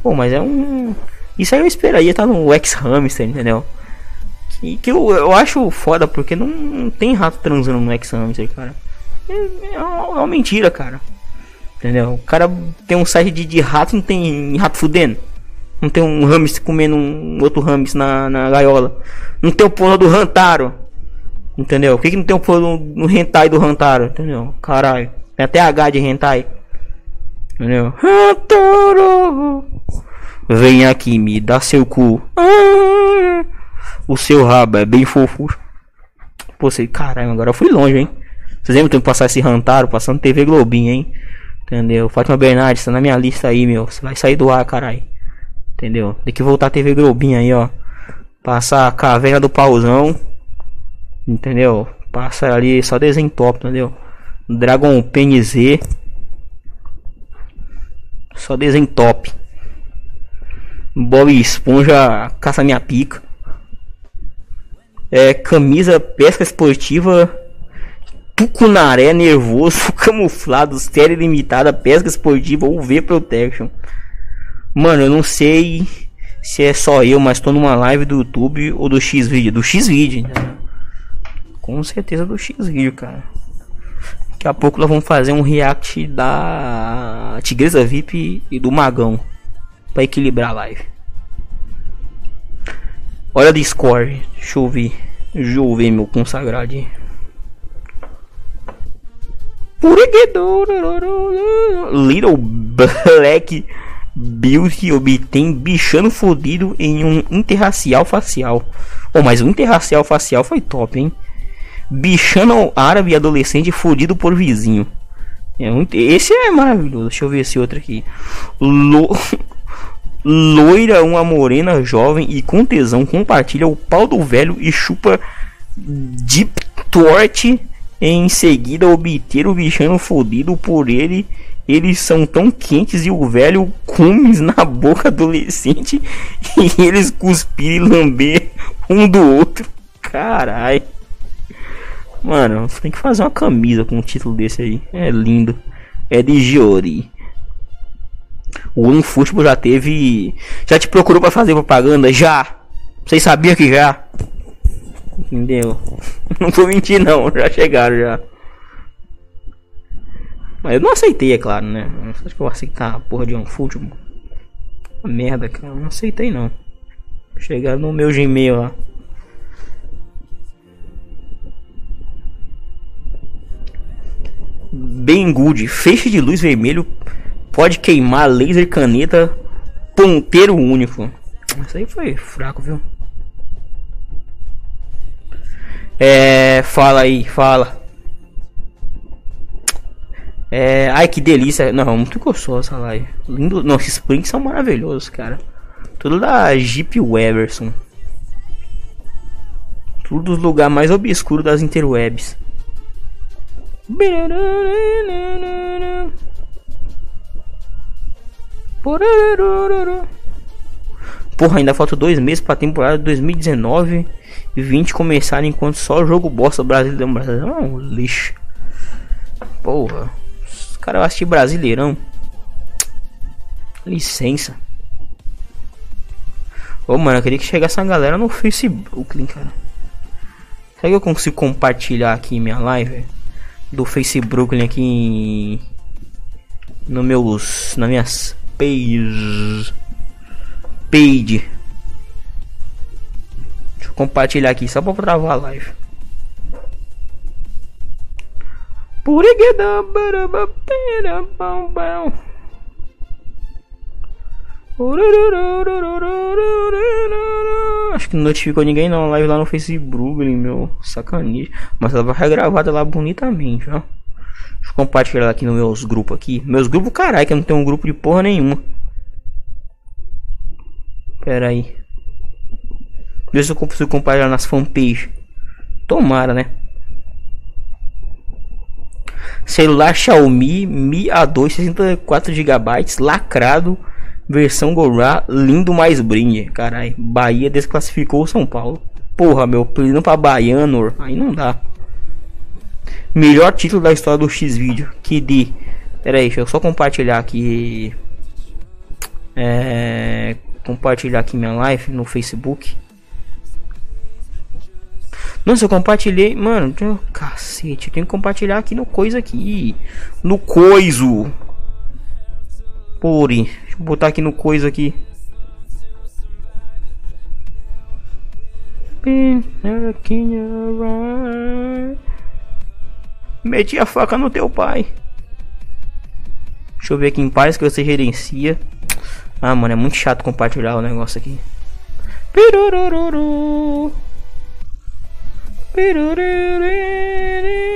Pô, mas é um. Isso aí eu esperaria tá no X-Hamster, entendeu? E que eu, eu acho foda porque não, não tem rato transando no X-Hamster, cara. É, é, uma, é uma mentira, cara. Entendeu? O cara tem um site de, de rato, não tem rato fudendo. Não tem um hamster comendo um outro hamster na, na gaiola. Não tem o porra do Rantaro. Entendeu? Por que, que não tem o porra no hentai do Rantaro? Entendeu? Caralho. Tem até H de hentai. Entendeu? Rantaro. Vem aqui, me dá seu cu. Ah, o seu rabo é bem fofo. Pô, você, caralho, agora eu fui longe, hein? Vocês lembram que passar esse Rantaro passando TV Globinho, hein? Entendeu? Fátima Bernardes, tá na minha lista aí, meu. Você vai sair do ar, caralho. Entendeu? Tem que voltar a TV Globinho aí, ó. Passar a caverna do pauzão. Entendeu? Passa ali só desenho top, entendeu? Dragon PNZ. Só desenho top. Bob Esponja caça minha pica. É, camisa pesca esportiva. Tucunaré nervoso, camuflado, série limitada, pesca esportiva ou V Protection. Mano, eu não sei se é só eu, mas tô numa live do YouTube ou do X-Video. Do X-Video, Com certeza do X-Video, cara. Daqui a pouco nós vamos fazer um react da Tigresa VIP e do Magão. Pra equilibrar a live. Olha Discord. Deixa eu ver. Deixa eu ver meu consagrado. Little Black Beauty obtém bichano fodido em um interracial facial. Oh, mas o interracial facial foi top, hein? Bichano árabe adolescente fodido por vizinho. É esse é maravilhoso. Deixa eu ver esse outro aqui. Lo- Loira, uma morena jovem e com tesão compartilha o pau do velho e chupa Deep Torte. Em seguida, obter o bichano fodido por ele. Eles são tão quentes e o velho cumes na boca adolescente. E eles cuspir e lamber um do outro. Carai. Mano, tem que fazer uma camisa com um título desse aí. É lindo. É de Giori. O OneFootball já teve. Já te procurou pra fazer propaganda? Já! Vocês sabiam que já? Entendeu? Não tô mentindo não, já chegaram já. Mas eu não aceitei, é claro, né? Acha que eu vou aceitar a porra de OneFootball? Uma merda, cara. Não aceitei não. Chegaram no meu Gmail lá. Bem good. Feixe de luz vermelho pode queimar laser caneta ponteiro único. Isso aí foi fraco, viu? É, fala aí, fala. É, ai que delícia. Não, muito gostoso essa live. Lindo. Não, esses prints são maravilhosos, cara. Tudo da Jeep Weverson. Tudo dos lugares mais obscuros das interwebs. Porra, ainda falta dois meses pra temporada 2019 e 20 começar enquanto só jogo bosta brasileiro. Brasileirão é um lixo. Porra, os caras assistir Brasileirão. Licença. Ô, mano, eu queria que chegasse uma galera no Facebook, cara. Será que eu consigo compartilhar aqui minha live? Do Facebook aqui em... No meus... Nas minhas pages... Page. Deixa eu compartilhar aqui só pra travar a live. Puriguedabarabaperabambam. Acho que não notificou ninguém não. Live lá no Facebook, meu. Sacanagem. Mas ela vai regravada lá bonitamente, ó. Deixa eu compartilhar aqui nos meus grupos aqui. Meus grupos, caralho, que eu não tenho um grupo de porra nenhuma. Pera aí. Vê se eu consigo compartilhar nas fanpage. Tomara, né? Celular Xiaomi Mi A2 64 GB lacrado versão Gorá lindo mais brinde. Carai, Bahia desclassificou São Paulo. Porra, meu, pedindo pra baiano, aí não dá. Melhor título da história do X-Vídeo. Que de. Pera aí, deixa eu só compartilhar aqui. É. Compartilhar aqui minha live no Facebook. Nossa, eu compartilhei. Mano, cacete, eu tenho que compartilhar aqui no coisa aqui. No coiso. Pori. Deixa eu botar aqui no coisa aqui. Meti a faca no teu pai. Deixa eu ver aqui em paz que você gerencia. Ah, mano, é muito chato compartilhar o negócio aqui. Pirurururu. Pirurururu.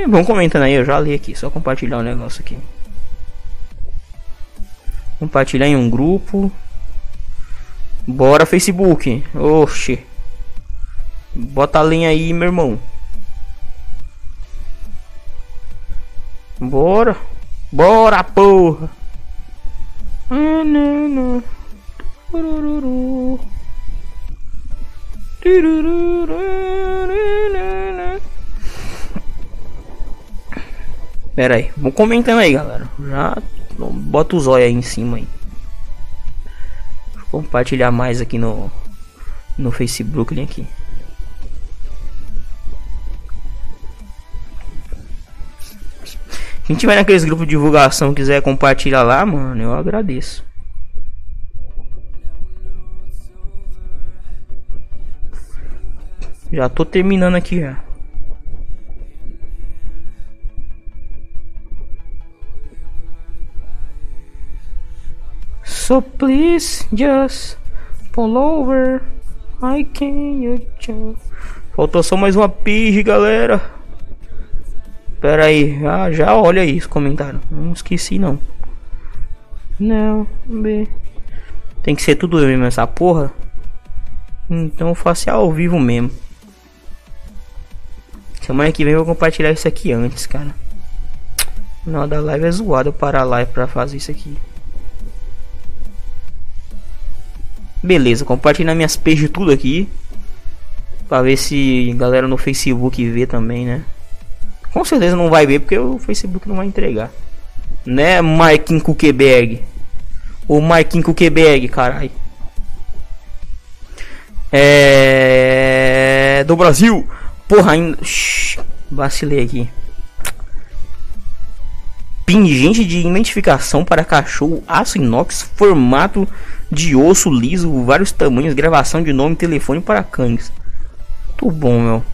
Vamos comentando aí, eu já li aqui, só compartilhar o negócio aqui. Compartilhar em um grupo. Bora Facebook. Oxi. Bota a linha aí, meu irmão. Bora. Bora, porra. Turururu. Pera aí, vamos comentando aí, galera. Já bota o zóio aí em cima aí. Vou compartilhar mais aqui no no Facebook aqui. Quem tiver naqueles grupos de divulgação quiser compartilhar lá, mano, eu agradeço. Já tô terminando aqui já. So please just pull over. I can't just. Faltou só mais uma pige, galera. Pera aí, já, já olha aí os comentários. Não esqueci não. Não, B. Tem que ser tudo eu mesmo essa porra. Então eu faço ao vivo mesmo. Semana que vem eu vou compartilhar isso aqui antes, cara. Não, da live é zoado eu parar a live pra fazer isso aqui. Beleza, compartilhar minhas pages tudo aqui. Pra ver se galera no Facebook vê também, né? Com certeza não vai ver porque o Facebook não vai entregar. Né, Marquinhos Kukeberg? O Marquinhos Kukeberg, carai. É. Do Brasil. Porra, ainda. Shhh, vacilei aqui. Pingente de identificação para cachorro, aço inox, formato de osso liso, vários tamanhos, gravação de nome e telefone para cães. Muito bom, meu.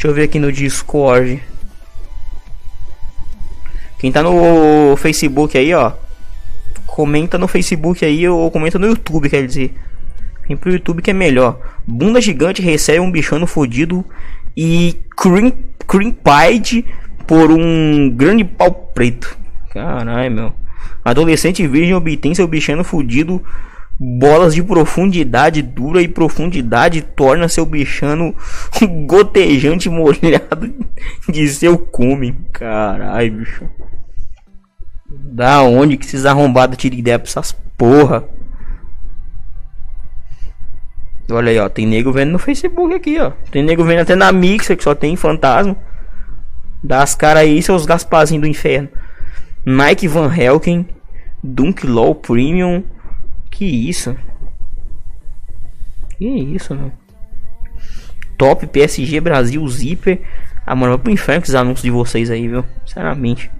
Deixa eu ver aqui no Discord. Quem tá no Facebook aí, ó. Comenta no Facebook aí ou comenta no YouTube, quer dizer. Vem pro YouTube que é melhor. Bunda gigante recebe um bichano fodido e cream, cream pied por um grande pau preto. Caralho, meu. Adolescente virgem obtém seu bichano fudido. Bolas de profundidade dura e profundidade torna seu bichano gotejante molhado de seu cume. Caralho, bicho. Da onde que esses arrombados tiram ideia pra essas porra? Olha aí, ó. Tem nego vendo no Facebook aqui, ó. Tem nego vendo até na Mixer que só tem fantasma. Dá as caras aí, seus Gasparzinhos do inferno. Nike Van Helken. Dunk Low Premium. Que isso? Que isso, meu? Top PSG Brasil Zipper. Ah, mano, vai pro inferno com esses anúncios de vocês aí, viu? Sinceramente.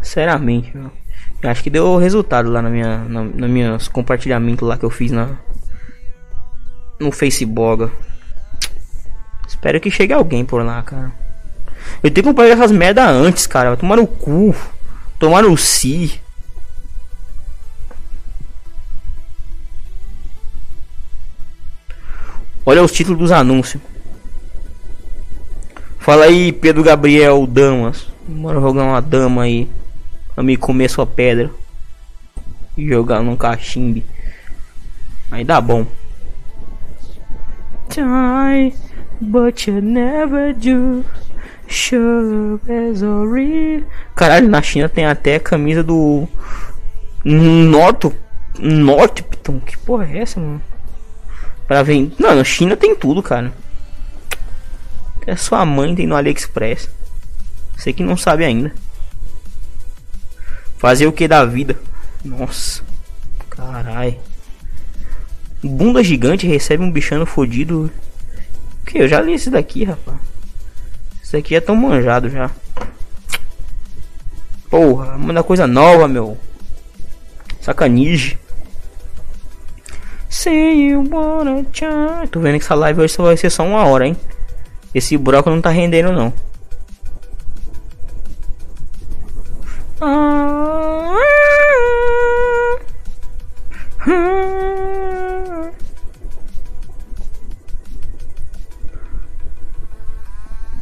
Sinceramente, viu? Eu acho que deu resultado lá na minha, na, na minhas compartilhamentos lá que eu fiz na no Facebook. Espero que chegue alguém por lá, cara. Eu tenho que compartilhar essas merda antes, cara. Vai tomar no cu. Tomar no si. Olha os títulos dos anúncios. Fala aí, Pedro Gabriel Damas. Bora jogar uma dama aí. Pra me comer sua pedra. E jogar num cachimbe. Aí dá bom. Try, but you never do. Caralho, na China tem até camisa do. Noto. Nortipton. Que porra é essa, mano? Pra vender. Não, na China tem tudo, cara. É sua mãe tem no AliExpress. Você que não sabe ainda. Fazer o que da vida? Nossa. Carai. Bunda gigante recebe um bichano fodido. Que eu já li esse daqui, rapaz. Esse aqui é tão manjado já. Porra, manda coisa nova, meu. Sacanige. Say you wanna try. Tô vendo que essa live hoje só vai ser só uma hora, hein? Esse buraco não tá rendendo, não.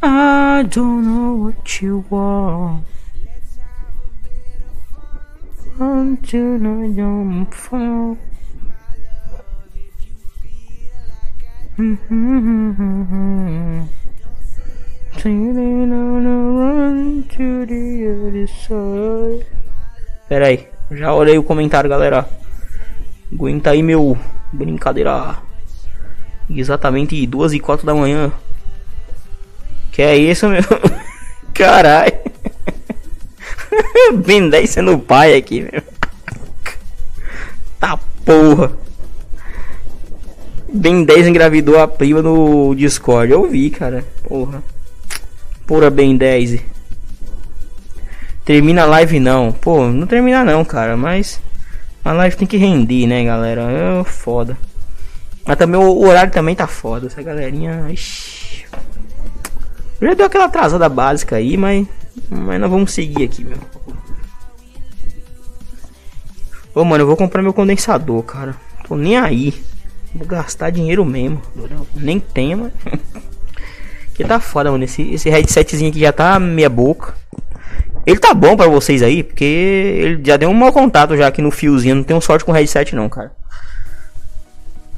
I don't know what you want. Until I don't fall. Sailing on a run to the other side. Pera aí, já olhei o comentário, galera. Aguenta aí, meu. Brincadeira. Exatamente duas e quatro da manhã. Que é isso, meu? Caralho. Ben 10 sendo pai aqui, meu. Tá porra. Ben 10 engravidou a prima no Discord. Eu vi, cara. Porra. Pura Ben 10. Termina a live não. Pô, não termina não, cara. Mas a live tem que render, né, galera? É foda. Mas também o horário também tá foda. Essa galerinha. Ixi. Já deu aquela atrasada básica aí, mas. Mas nós vamos seguir aqui, meu. Ô, mano, eu vou comprar meu condensador, cara. Tô nem aí. Vou gastar dinheiro mesmo. Nem tenho, mas. Que tá foda, mano. Esse, esse headsetzinho aqui já tá meia boca. Ele tá bom pra vocês aí, porque ele já deu um mau contato já aqui no fiozinho. Não tenho sorte com headset não, cara.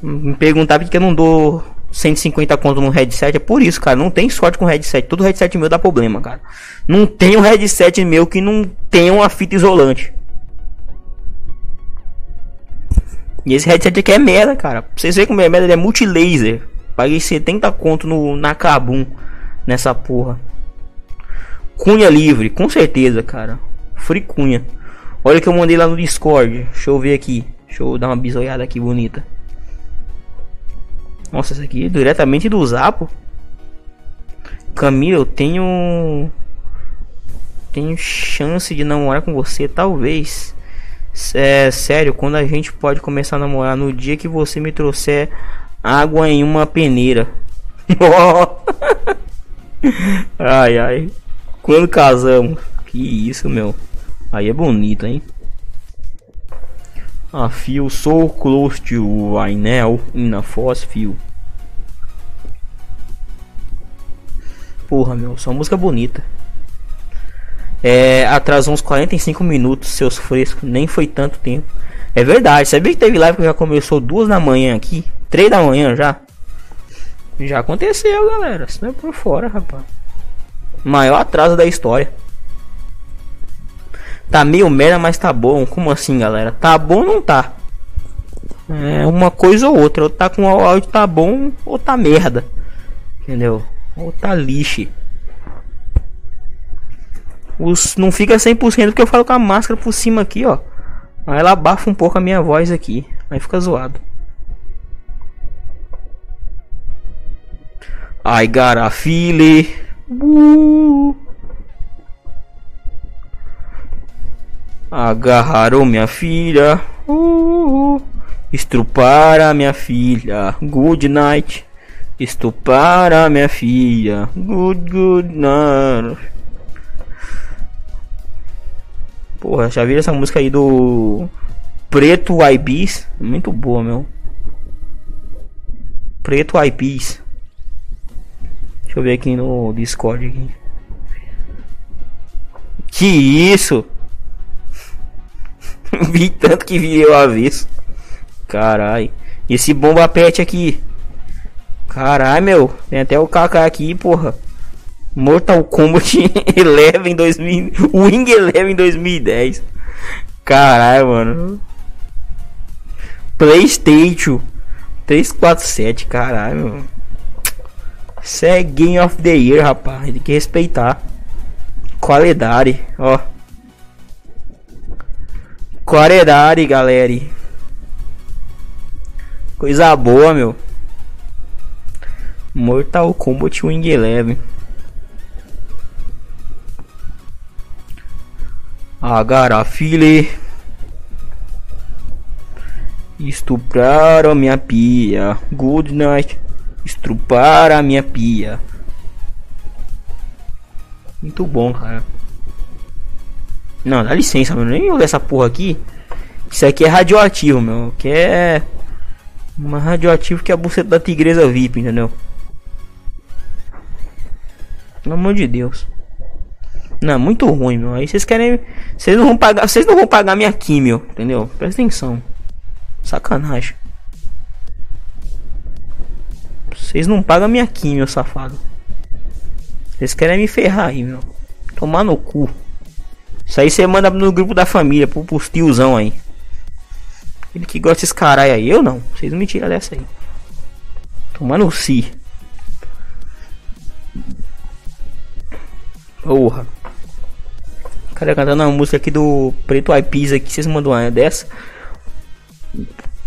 Me perguntar porque eu não dou 150 conto no headset. É por isso, cara. Não tem sorte com headset. Todo headset meu dá problema, cara. Não tem um headset meu que não tenha uma fita isolante. E esse headset aqui é merda, cara. Pra vocês verem como é merda, ele é multilaser. Paguei 70 conto no, na Kabum nessa porra. Cunha livre, com certeza, cara. Free Cunha. Olha que eu mandei lá no Discord. Deixa eu ver aqui. Deixa eu dar uma bisoiada aqui bonita. Nossa, essa aqui é diretamente do Zapo. Camila, eu tenho. Tenho chance de namorar com você, talvez. É sério, quando a gente pode começar a namorar no dia que você me trouxer água em uma peneira. ai ai. Quando casamos? Que isso, meu. Aí é bonito, hein? I feel so close to you now in a force field. Porra, meu, só música bonita. É, atrasou uns 45 minutos, seus frescos, nem foi tanto tempo. É verdade, sabia que teve live que já começou duas da manhã aqui? Três da manhã já? Já aconteceu, galera. Isso não é por fora, rapaz. Maior atraso da história. Tá meio merda, mas tá bom. Como assim, galera? Tá bom ou não tá? É uma coisa ou outra. Ou tá com o áudio tá bom ou tá merda. Entendeu? Ou tá lixo. Os, não fica 100% porque eu falo com a máscara por cima aqui, ó. Aí ela abafa um pouco a minha voz aqui. Aí fica zoado. I got a feeling. Uh. Agarraram minha filha. Uh. Estruparam minha filha. Good night. Estuparam minha filha. Good, good night. Porra, já viram essa música aí do Preto Ibis? Muito boa, meu. Preto Ibis. Deixa eu ver aqui no Discord aqui. Que isso? Vi tanto que vi o avesso. Carai. Esse bomba pet aqui. Carai, meu. Tem até o KK aqui, porra. Mortal Kombat 11 em 2000. Wing 11 em 2010. Caralho, mano. PlayStation 347, caralho. Isso é Game of the Year, rapaz. Tem que respeitar. Qualidade, ó. Qualidade, galera. Coisa boa, meu. Mortal Kombat Wing Eleven. Agarafile. Estupraram a minha pia. Good night. Estruparam a minha pia. Muito bom, cara. Não, dá licença, meu. Nem olhar essa porra aqui. Isso aqui é radioativo, meu. Que é. Uma radioativo que é a buceta da tigresa VIP, entendeu? Pelo amor de Deus. Não, muito ruim, meu. Aí vocês querem. Vocês não vão pagar. Vocês não vão pagar minha químio, entendeu? Presta atenção. Sacanagem. Vocês não pagam minha químio, safado. Vocês querem me ferrar aí, meu. Tomar no cu. Isso aí você manda no grupo da família, pro, pros tiozão aí. Ele que gosta desses caralho aí, eu não. Vocês não me tiram dessa aí. Tomar no si. Porra. Cara cantando uma música aqui do Preto Aipis aqui, vocês mandam uma dessa.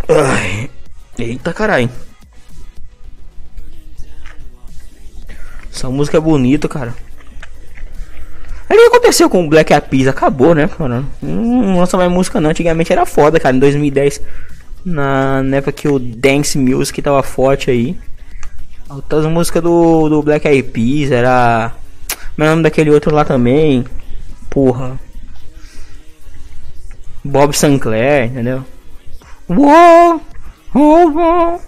Ai. Eita caralho. Essa música é bonita, cara. Aí o que aconteceu com o Black Eyed Acabou, né, cara? Não lança mais música não. Antigamente era foda, cara. Em 2010, na, na época que o Dance Music tava forte aí. Outras músicas do, do Black Eyed Peas era... Meu nome daquele outro lá também. Porra. Bob Sinclair, entendeu? Uou! Uou.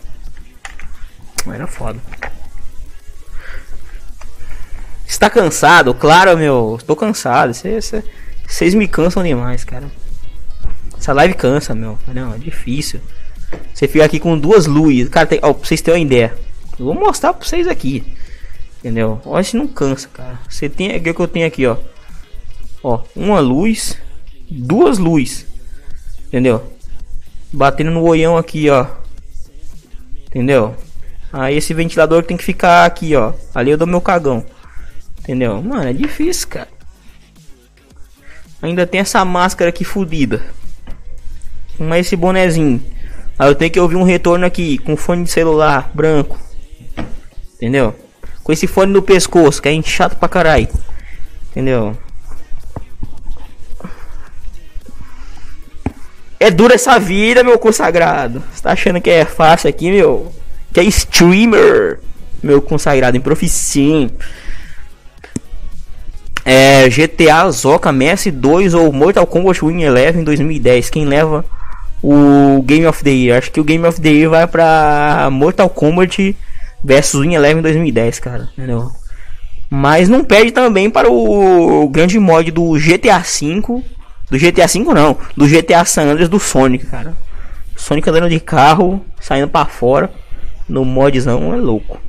Era foda. Está cansado? Claro, meu. Estou cansado. Vocês me cansam demais, cara. Essa live cansa, meu. Não, é difícil. Você fica aqui com duas luzes. Cara, tem, ó, pra vocês terem uma ideia. Eu vou mostrar pra vocês aqui. Entendeu? Olha se não cansa, cara. Você tem. O que eu tenho aqui, ó? Ó, uma luz. Duas luzes. Entendeu? Batendo no oião aqui, ó. Entendeu? Aí esse ventilador tem que ficar aqui, ó. Ali eu dou meu cagão. Entendeu? Mano, é difícil, cara. Ainda tem essa máscara aqui fodida. Mas esse bonezinho. Aí eu tenho que ouvir um retorno aqui com fone de celular branco. Entendeu? Com esse fone no pescoço, que é chato pra caralho. Entendeu? É dura essa vida, meu consagrado. Você tá achando que é fácil aqui, meu? Que é streamer, meu consagrado em profissão. É GTA Zoka MS2 ou Mortal Kombat Win Eleven 2010. Quem leva o Game of the Year? Acho que o Game of the Year vai pra Mortal Kombat versus Win Eleven 2010, cara. Entendeu? Mas não perde também para o grande mod do GTA V. Do GTA V não, do GTA San Andreas do Sonic, cara. Sonic andando de carro, saindo para fora. No modzão é louco.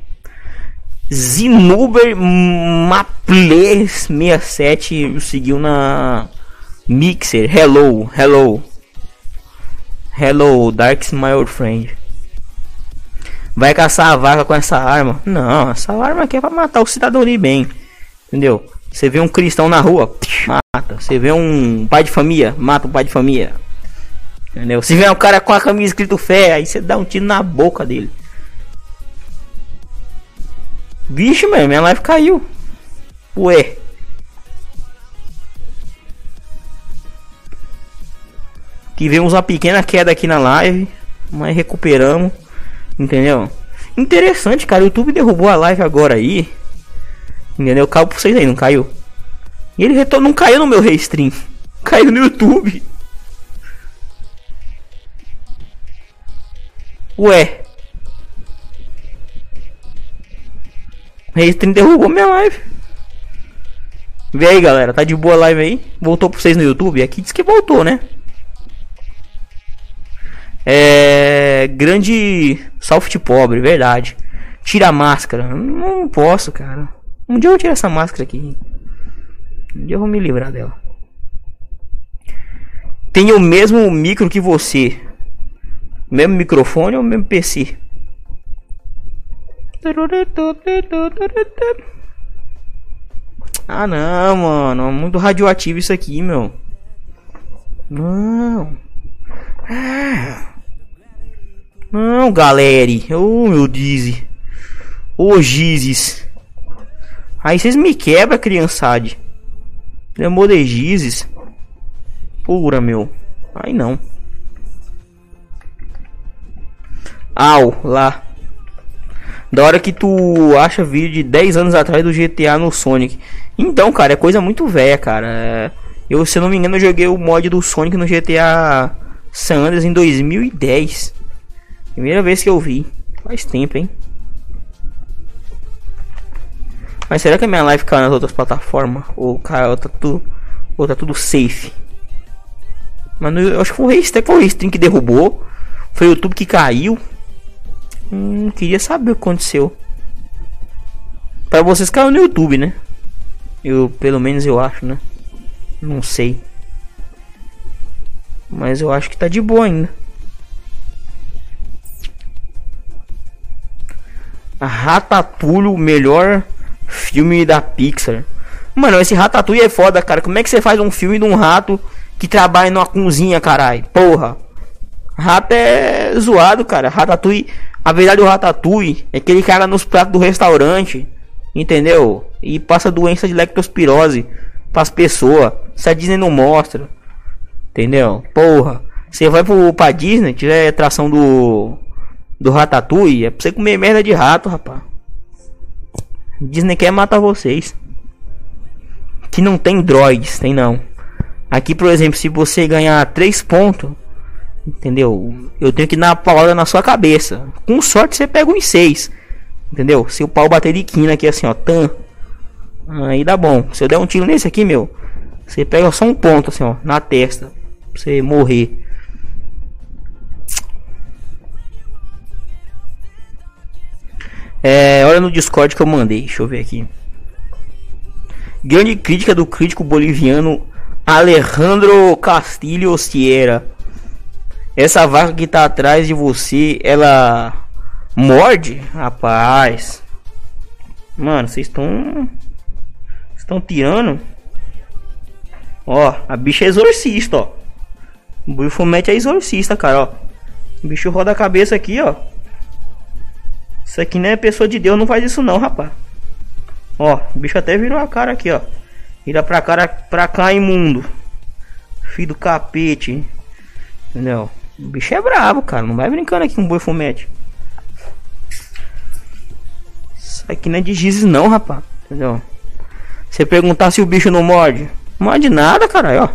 Zinuber Maple 67 seguiu na Mixer. Hello, hello. Hello, Dark My Friend. Vai caçar a vaca com essa arma? Não, essa arma aqui é pra matar o cidadão de bem. Entendeu? Você vê um cristão na rua, mata. Você vê um pai de família, mata o pai de família. Entendeu? Se vê um cara com a camisa escrito fé, aí você dá um tiro na boca dele. Vixe, mano, minha live caiu. Ué. Tivemos uma pequena queda aqui na live, mas recuperamos. Entendeu? Interessante, cara. O YouTube derrubou a live agora aí. Entendeu? Caiu pra vocês aí, não caiu? E ele retornou, não caiu no meu restream. Caiu no YouTube. Ué. Restream derrubou minha live. Vê aí, galera. Tá de boa a live aí? Voltou pra vocês no YouTube? Aqui diz que voltou, né? É. Grande soft pobre, verdade. Tira a máscara. Não posso, cara. Um dia eu tiro essa máscara aqui. Um dia eu vou me livrar dela. Tem o mesmo micro que você. Mesmo microfone ou mesmo PC? Ah não, mano. É muito radioativo isso aqui, meu. Não. Ah. Não, galera. Oh, meu Dizzy. Ô, oh, Gizes. Aí vocês me quebram, criançada. Demor de Gizes. Pura, meu. Aí não. Au, lá. Da hora que tu acha vídeo de 10 anos atrás do GTA no Sonic. Então, cara, é coisa muito velha, cara. Eu, se eu não me engano, eu joguei o mod do Sonic no GTA San Andreas em 2010. Primeira vez que eu vi. Faz tempo, hein? Mas será que a minha live caiu nas outras plataformas? Ou caiu, tá tudo, ou tá tudo safe? Mano, eu acho que foi o Restream, foi o que derrubou. Foi o YouTube que caiu. Hum, queria saber o que aconteceu. Para vocês caiu no YouTube, né? Eu, pelo menos eu acho, né? Não sei. Mas eu acho que tá de boa ainda. Ratatouille, o melhor filme da Pixar. Mano, esse Ratatouille é foda, cara. Como é que você faz um filme de um rato que trabalha numa cozinha, caralho? Porra. Rato é zoado, cara. Ratatouille. A verdade do Ratatouille é aquele cara nos pratos do restaurante. Entendeu? E passa doença de leptospirose pras pessoas. Se a Disney não mostra. Entendeu? Porra. Você vai pro, pra Disney, tiver atração do do Ratatouille é pra você comer merda de rato, rapaz. Disney quer matar vocês. Que não tem droids, tem não. Aqui, por exemplo, se você ganhar 3 pontos, entendeu? Eu tenho que dar uma palavra na sua cabeça. Com sorte você pega uns 6. Entendeu? Se o pau bater de quina aqui assim, ó, tan. Aí dá bom. Se eu der um tiro nesse aqui, meu, você pega só um ponto assim, ó, na testa. Pra você morrer. É, olha no Discord que eu mandei. Deixa eu ver aqui. Grande crítica do crítico boliviano Alejandro Castilho Sierra. Essa vaca que tá atrás de você, ela morde? Rapaz. Mano, vocês estão. Estão tirando. Ó, a bicha é exorcista, ó. O bufomete é exorcista, cara, ó. O bicho roda a cabeça aqui, ó. Isso aqui não é pessoa de Deus, não faz isso não, rapaz. Ó, o bicho até virou a cara aqui, ó. Vira pra cara pra cá, imundo. Filho do capete. Entendeu? O bicho é bravo, cara. Não vai brincando aqui com um boi fumete. Isso aqui não é de gizes não, rapaz. Entendeu? Você perguntar se o bicho não morde. Não morde nada, caralho, ó.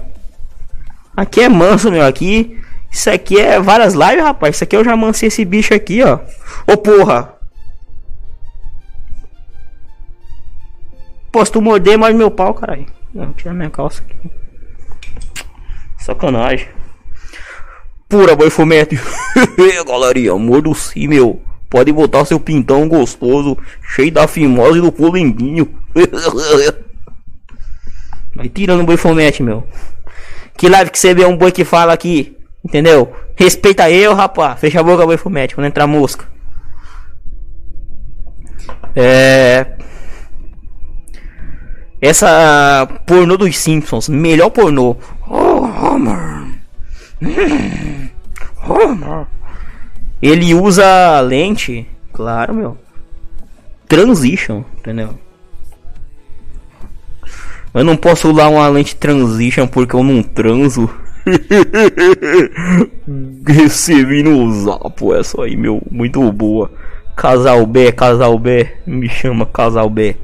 Aqui é manso, meu. Aqui. Isso aqui é várias lives, rapaz. Isso aqui eu já mancei esse bicho aqui, ó. Ô porra! Se tu morder mais meu pau, caralho. Não, tira minha calça aqui. Sacanagem. Pura boi fumete. Galerinha, mordo sim, meu. Pode botar seu pintão gostoso, cheio da fimose do polenguinho. Vai tirando o boi fumete, meu. Que live que você vê um boi que fala aqui, entendeu? Respeita eu, rapaz. Fecha a boca, boi fumete, quando entrar mosca. É. Essa pornô dos Simpsons, melhor pornô. Oh, Homer. Hum, Homer. Ele usa lente, claro, meu. Transition, entendeu? Eu não posso usar uma lente transition porque eu não transo. Recebi no zap essa aí, meu. Muito boa. Casal B, Casal B. Me chama Casal B.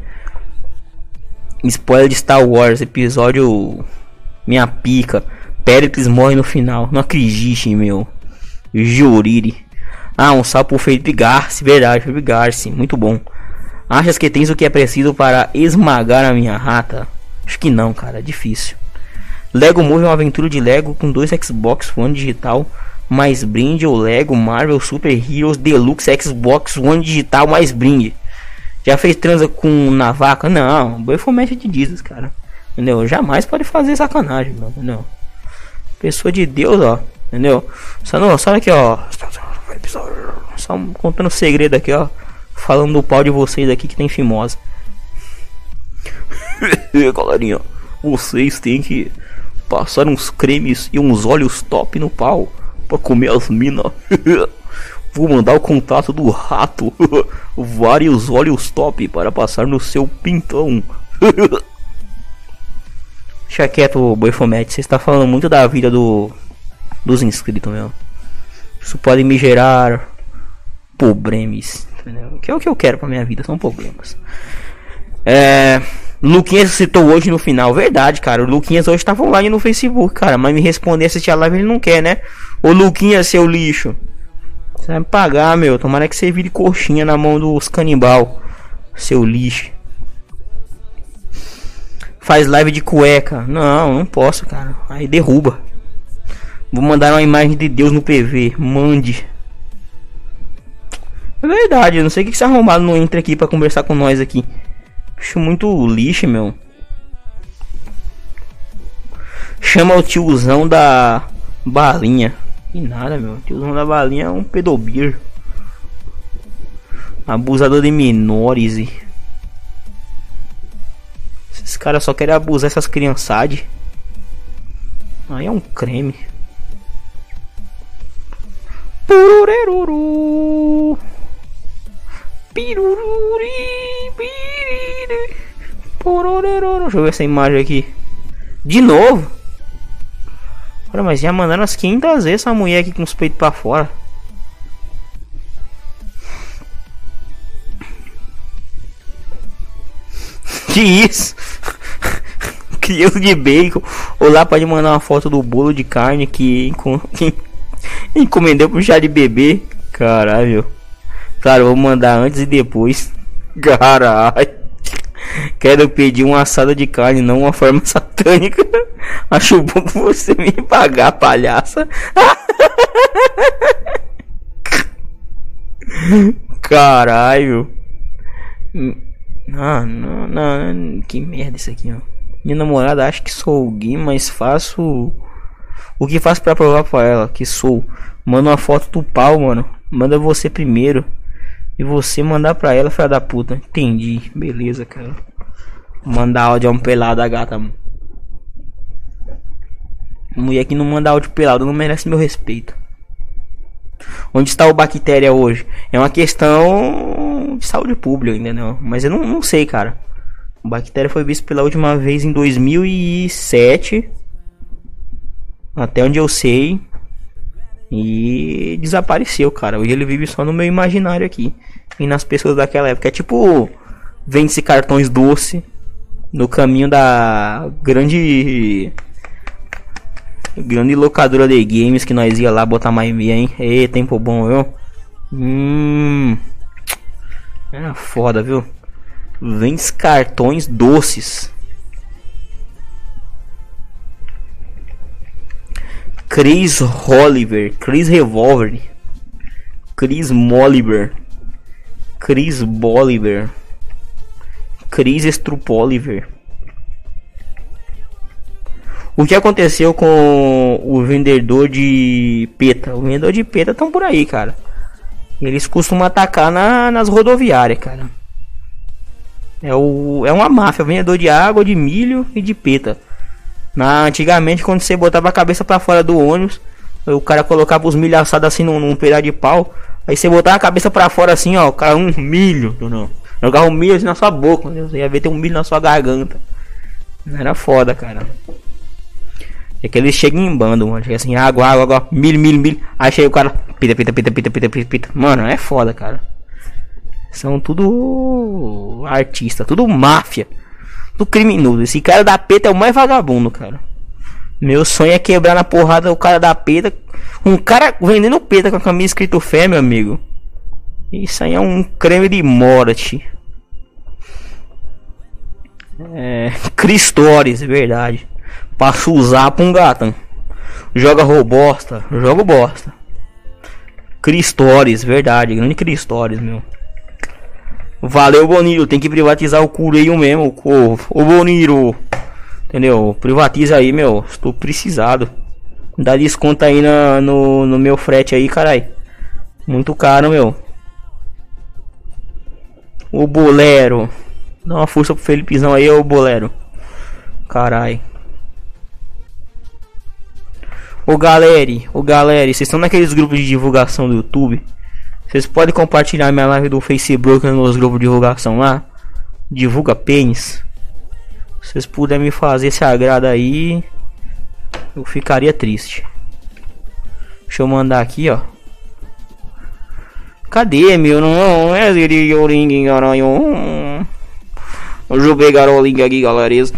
Spoiler de Star Wars, episódio. Minha pica. Pericles morre no final. Não acredite, meu. Juriri. Ah, um sapo Felipe Garci. Verdade, Felipe Garci. Muito bom. Achas que tens o que é preciso para esmagar a minha rata? Acho que não, cara. É difícil. Lego Movie é uma aventura de Lego com dois Xbox One digital mais brinde ou Lego Marvel Super Heroes Deluxe Xbox One digital mais brinde. Já fez transa com na vaca? Não, boi fomete de Jesus, cara. Entendeu? Jamais pode fazer sacanagem, meu, entendeu? Pessoa de Deus, ó. Entendeu? Só não, só aqui, ó. Só contando segredo aqui, ó. Falando do pau de vocês aqui que tem fimosa. Galerinha, vocês têm que passar uns cremes e uns óleos top no pau pra comer as minas. Vou mandar o contato do rato. Vários óleos top para passar no seu pintão. Deixa quieto, Boifomete. Você está falando muito da vida do dos inscritos, meu. Isso pode me gerar problemas. Entendeu? Que é o que eu quero pra minha vida, são problemas. É. Luquinhas citou hoje no final. Verdade, cara. O Luquinhas hoje estava online no Facebook, cara. Mas me responder assistir a live ele não quer, né? Ô Luquinhas, seu lixo. Você vai me pagar, meu. Tomara que você vire coxinha na mão dos canibal. Seu lixo. Faz live de cueca. Não, não posso, cara. Aí derruba. Vou mandar uma imagem de Deus no PV. Mande. É verdade, eu não sei o que esse arrombado não entra aqui pra conversar com nós aqui. Acho muito lixo, meu. Chama o tiozão da balinha. E nada, meu. Tiozão da balinha é um pedobir. Abusador de menores. E... Esses caras só querem abusar essas criançadas. Aí é um creme. Pururururu. Pirururi, piriri. Deixa eu ver essa imagem aqui. De novo? Olha, mas já mandaram as 500 vezes essa mulher aqui com os peitos pra fora. Que isso? Criança de bacon. Ou lá pode mandar uma foto do bolo de carne que, encom- que encomendeu pro chá de bebê. Caralho. Claro, vou mandar antes e depois. Caralho. Quero pedir uma assada de carne, não uma forma satânica. Acho bom você me pagar, palhaça. Caralho. Ah, não, não, que merda isso aqui, ó. Minha namorada acha que sou gay, mas faço o que faço para provar para ela que sou. Manda uma foto do pau, mano. Manda você primeiro. E você mandar pra ela, filha da puta. Entendi. Beleza, cara. Mandar áudio é um pelado da gata, mano. Mulher que não manda áudio pelado não merece meu respeito. Onde está o bactéria hoje? É uma questão de saúde pública, entendeu? Mas eu não, não sei, cara. O bactéria foi visto pela última vez em 2007. Até onde eu sei. E desapareceu, cara. Hoje ele vive só no meu imaginário aqui. E nas pessoas daquela época. É tipo. Vende-se cartões doce. No caminho da grande. Grande locadora de games que nós ia lá botar mais meia, hein? Ei, tempo bom, viu? Hum. Era foda, viu? Vende cartões doces. Chris Oliver, Chris Revolver, Chris Molliver, Chris Bolivar, Chris Strupoliver. O que aconteceu com o vendedor de peta? O vendedor de peta estão por aí, cara. Eles costumam atacar na, nas rodoviárias, cara. É, o, é uma máfia, vendedor de água, de milho e de peta. Na, antigamente, quando você botava a cabeça para fora do ônibus, o cara colocava os milho assados assim num, num pedaço de pau. Aí você botava a cabeça para fora assim, ó, cara, um milho, não. Jogava um milho assim na sua boca, você ia ver ter um milho na sua garganta. Era foda, cara. É que eles chegam em bando, mano. Chega assim, água, água, água, milho, milho, milho. Aí chega o cara, pita, pita, pita, pita, pita, pita, pita. Mano, é foda, cara. São tudo artista, tudo máfia do criminoso. Esse cara da peta é o mais vagabundo, cara. Meu sonho é quebrar na porrada o cara da peta. Um cara vendendo peta com a camisa escrito fé, meu amigo. Isso aí é um creme de morte. É. Cristores, verdade. Passo usar pra um gato. Joga robosta. Joga bosta. Cristores, verdade. Grande Cristores, meu. Valeu, Boniro. Tem que privatizar o cureio mesmo. Ô, ô Boniro. Entendeu? Privatiza aí, meu. Estou precisado. Dá desconto aí na, no, no meu frete aí, carai. Muito caro, meu. O Bolero. Dá uma força pro Felipezão aí, ô Bolero. Carai. Ô galera, ô galera, vocês estão naqueles grupos de divulgação do YouTube? Vocês podem compartilhar minha live do Facebook nos grupos de divulgação lá. Divulga pênis. Se vocês puderem me fazer esse agrado aí, eu ficaria triste. Deixa eu mandar aqui, ó. Cadê, meu? Não é o link, caralho. Deixa eu aqui, galera. Se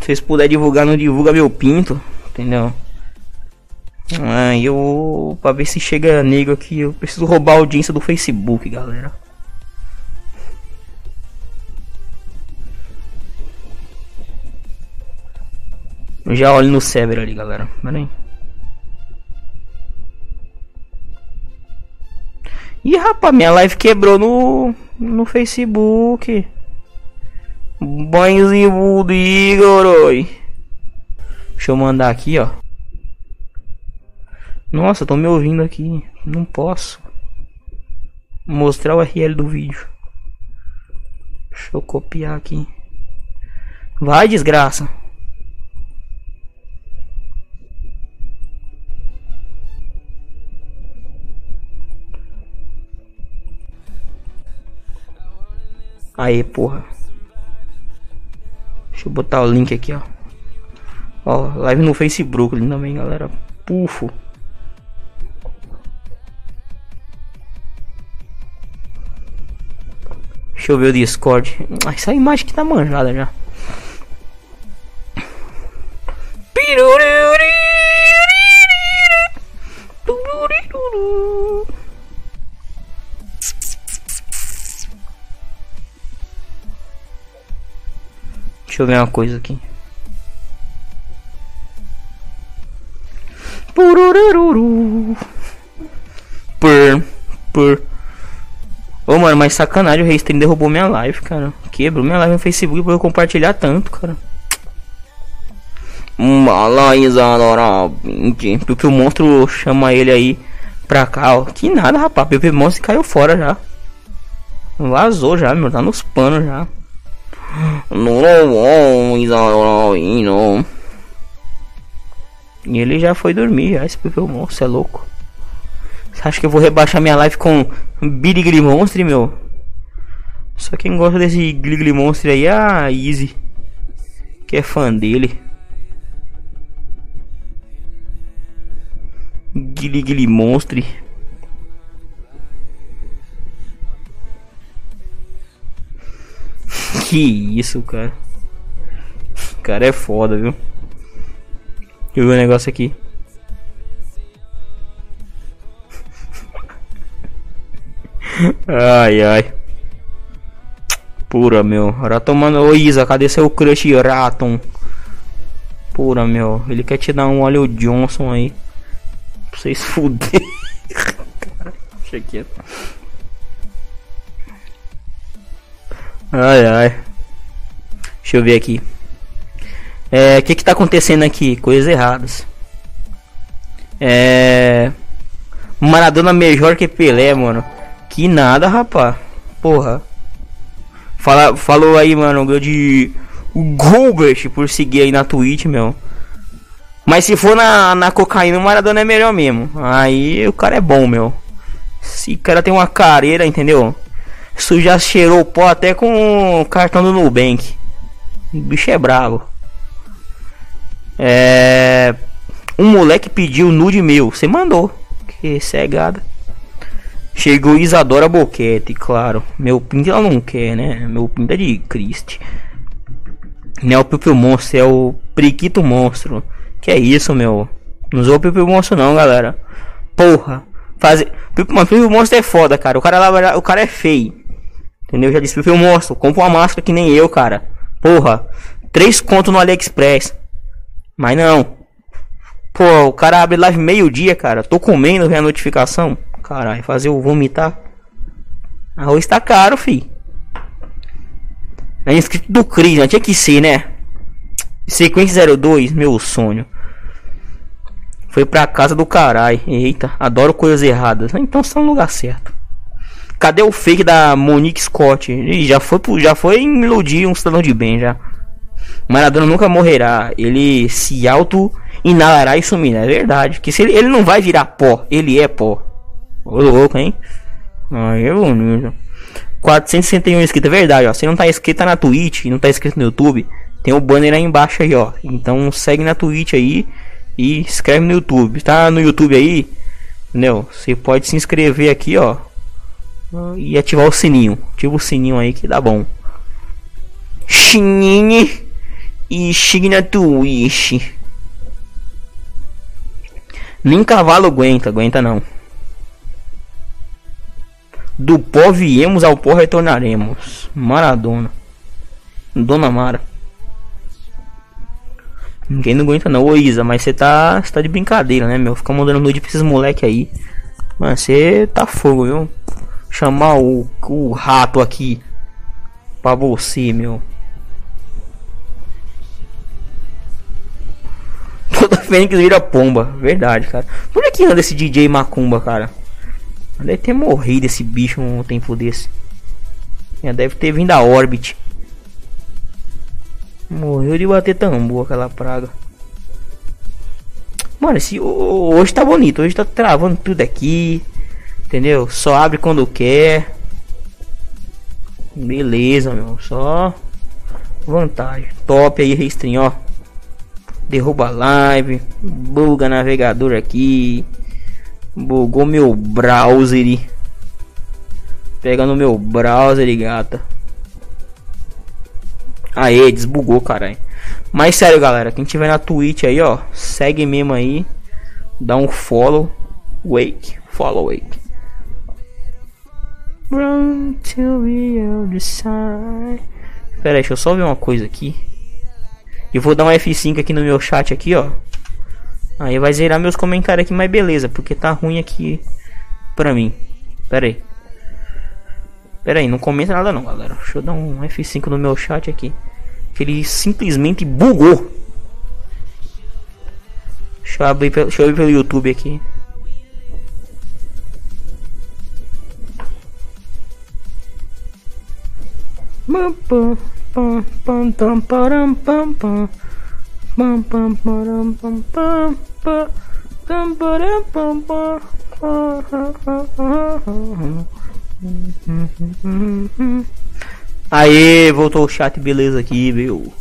vocês puderem divulgar, não divulga meu pinto, entendeu? Ah, eu. Pra ver se chega nego aqui, eu preciso roubar a audiência do Facebook, galera. Eu já olho no server ali, galera. Pera aí. Ih, rapaz, minha live quebrou no, no Facebook. Banhozinho do Igor, oi. Deixa eu mandar aqui, ó. Nossa, estão me ouvindo aqui. Não posso mostrar o URL do vídeo. Deixa eu copiar aqui. Vai, desgraça. Aí, porra. Deixa eu botar o link aqui, ó. Ó, live no Facebook também, galera. Pufo. Deixa eu ver o Discord. Essa imagem que tá manjada já. Deixa eu ver uma coisa aqui. Pururururu. Por. Por. Ô mano, mas sacanagem, o Restream derrubou minha live, cara. Quebrou minha live no Facebook por eu compartilhar tanto, cara. Malaizadora 20. Porque o monstro chama ele aí pra cá, ó. Que nada, rapaz. Pepe Monstro caiu fora já. Vazou já, meu. Tá nos panos já. E ele já foi dormir, já, esse Pepe Monstro é louco. Você acha que eu vou rebaixar minha live com Birigli Monstro, meu? Só quem gosta desse Gligli Monstro aí é a Easy. Que é fã dele. Gligli Monstre. Que isso, cara. O cara é foda, viu? Deixa eu ver o negócio aqui. Ai, ai. Pura, meu. Ora tomando. Ô Isa, cadê seu crush Raton? Pura, meu. Ele quer te dar um óleo Johnson aí. Pra vocês fuder. Quieto. Ai, ai. Deixa eu ver aqui. É, o que que tá acontecendo aqui? Coisas erradas. É. Maradona melhor que Pelé, mano. Que nada, rapá. Porra. Fala, falou aí, mano, de Gilbert por seguir aí na Twitch, meu. Mas se for na, na cocaína, o Maradona é melhor mesmo. Aí o cara é bom, meu. Se o cara tem uma careira, entendeu? Isso já cheirou pó até com o cartão do Nubank. O bicho é bravo. É. Um moleque pediu nude meu. Você mandou. Que cegada. Chegou Isadora Boquete, claro. Meu pinto ela não quer, né? Meu pinto é de Christ. Não é o Pipo Monstro, é o Priquito Monstro. Que é isso, meu? Não usou o Pipo Monstro não, galera. Porra. Fazer... Mano, Pipo Monstro é foda, cara. O cara, lá, o cara é feio. Entendeu? Já disse Pipo Monstro. Compra uma máscara que nem eu, cara. Porra. Três contos no AliExpress. Mas não. Pô, o cara abre live meio dia, cara. Tô comendo, vem a notificação. Caralho, fazer o vomitar. Arroz tá caro, fi. É inscrito do Cris, né? Tinha que ser, né? Sequência 02, meu sonho. Foi pra casa do caralho. Eita, adoro coisas erradas. Então está no lugar certo. Cadê o fake da Monique Scott? Já foi, já foi iludir um cidadão de bem já. Maradona nunca morrerá. Ele se auto inalará e sumirá. É verdade. Que se ele, ele não vai virar pó, ele é pó. Ô louco, hein? Aí é bonito. 461 inscritos, é verdade, ó. Se não tá inscrito tá na Twitch, não tá inscrito no YouTube, tem o banner aí embaixo aí, ó. Então segue na Twitch aí e inscreve no YouTube. Tá no YouTube aí, entendeu? Você pode se inscrever aqui, ó. E ativar o sininho. Ativa o sininho aí que dá bom. Xinine e chegue na Twitch. Nem cavalo aguenta, aguenta não. Do pó viemos, ao pó retornaremos. Maradona. Dona Mara. Ninguém não aguenta não. Ô Isa, mas você tá, tá de brincadeira, né, meu? Fica mandando nude pra esses moleque aí. Mas você tá fogo, viu? Chamar o, o rato aqui pra você, meu. Toda fênix vira pomba. Verdade, cara. Por que anda esse DJ Macumba, cara? Deve ter morrido esse bicho um tempo desse. Já deve ter vindo a Orbit. Morreu de bater tambor aquela praga. Mano, esse, hoje tá bonito. Hoje tá travando tudo aqui. Entendeu? Só abre quando quer. Beleza, meu. Só vantagem. Top aí, restring, ó. Derruba live. Buga navegador aqui. Bugou meu browser. Pega no meu browser, gata. Aê, desbugou, caralho. Mas sério, galera, quem tiver na Twitch aí, ó, segue mesmo aí. Dá um follow. Wake, follow wake. Run. Pera aí, deixa eu só ver uma coisa aqui. E vou dar um F5 aqui no meu chat aqui, ó. Aí vai zerar meus comentários aqui, mas beleza, porque tá ruim aqui pra mim. Pera aí. Pera aí, não comenta nada não, galera. Deixa eu dar um F5 no meu chat aqui. Que ele simplesmente bugou. Deixa eu abrir, deixa eu abrir pelo YouTube aqui. Pam, pam, pam, pam, pam, pam. Pam, pam, pam, pam, Aê, voltou o chat, beleza aqui, viu?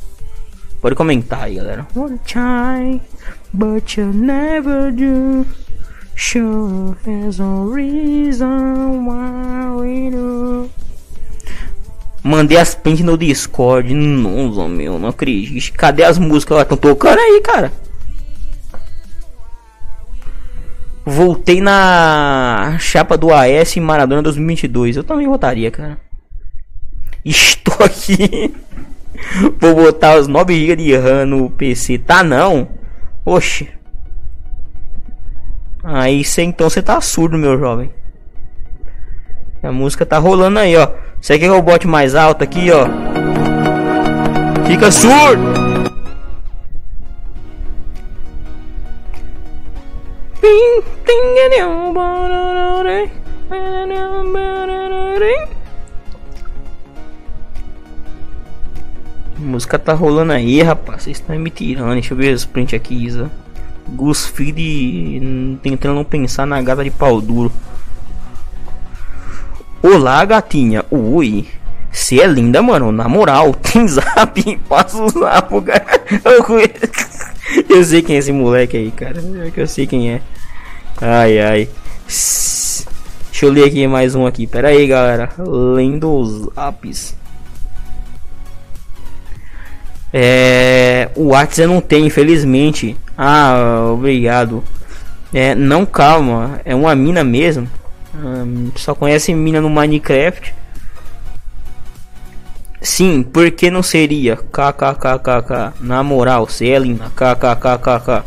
Pode comentar aí, galera. Wanna try, but you never do. Sure a reason why we do. Mandei as prints no Discord. Nossa, meu, não acredito. Cadê as músicas? Estão tocando aí, cara. Voltei na chapa do AS em Maradona 2022. Eu também votaria, cara. Estou aqui. Vou botar os 9 GB de RAM no PC. Tá não? Oxe. Aí cê, então você tá surdo, meu jovem. A música tá rolando aí, ó. Você quer que eu bote mais alto aqui, ó? Fica surdo! A música tá rolando aí, rapaz. Vocês estão me tirando. Deixa eu ver os print aqui, Isa. Gus Feed hum, tentando não pensar na gata de pau duro. Olá, gatinha. Oi. Você é linda, mano. Na moral, tem zap. Passa o zap, cara. Eu, conheço- eu sei quem é esse moleque aí, cara. É que eu sei quem é. Ai, ai. Deixa eu ler aqui mais um aqui. Pera aí, galera. Lendo os zaps. É, o WhatsApp não tem, infelizmente. Ah, obrigado. É, não, calma. É uma mina mesmo. Hum, só conhece mina no Minecraft. Sim, por que não seria? KKKKK. Na moral, cê é linda. KKKKK.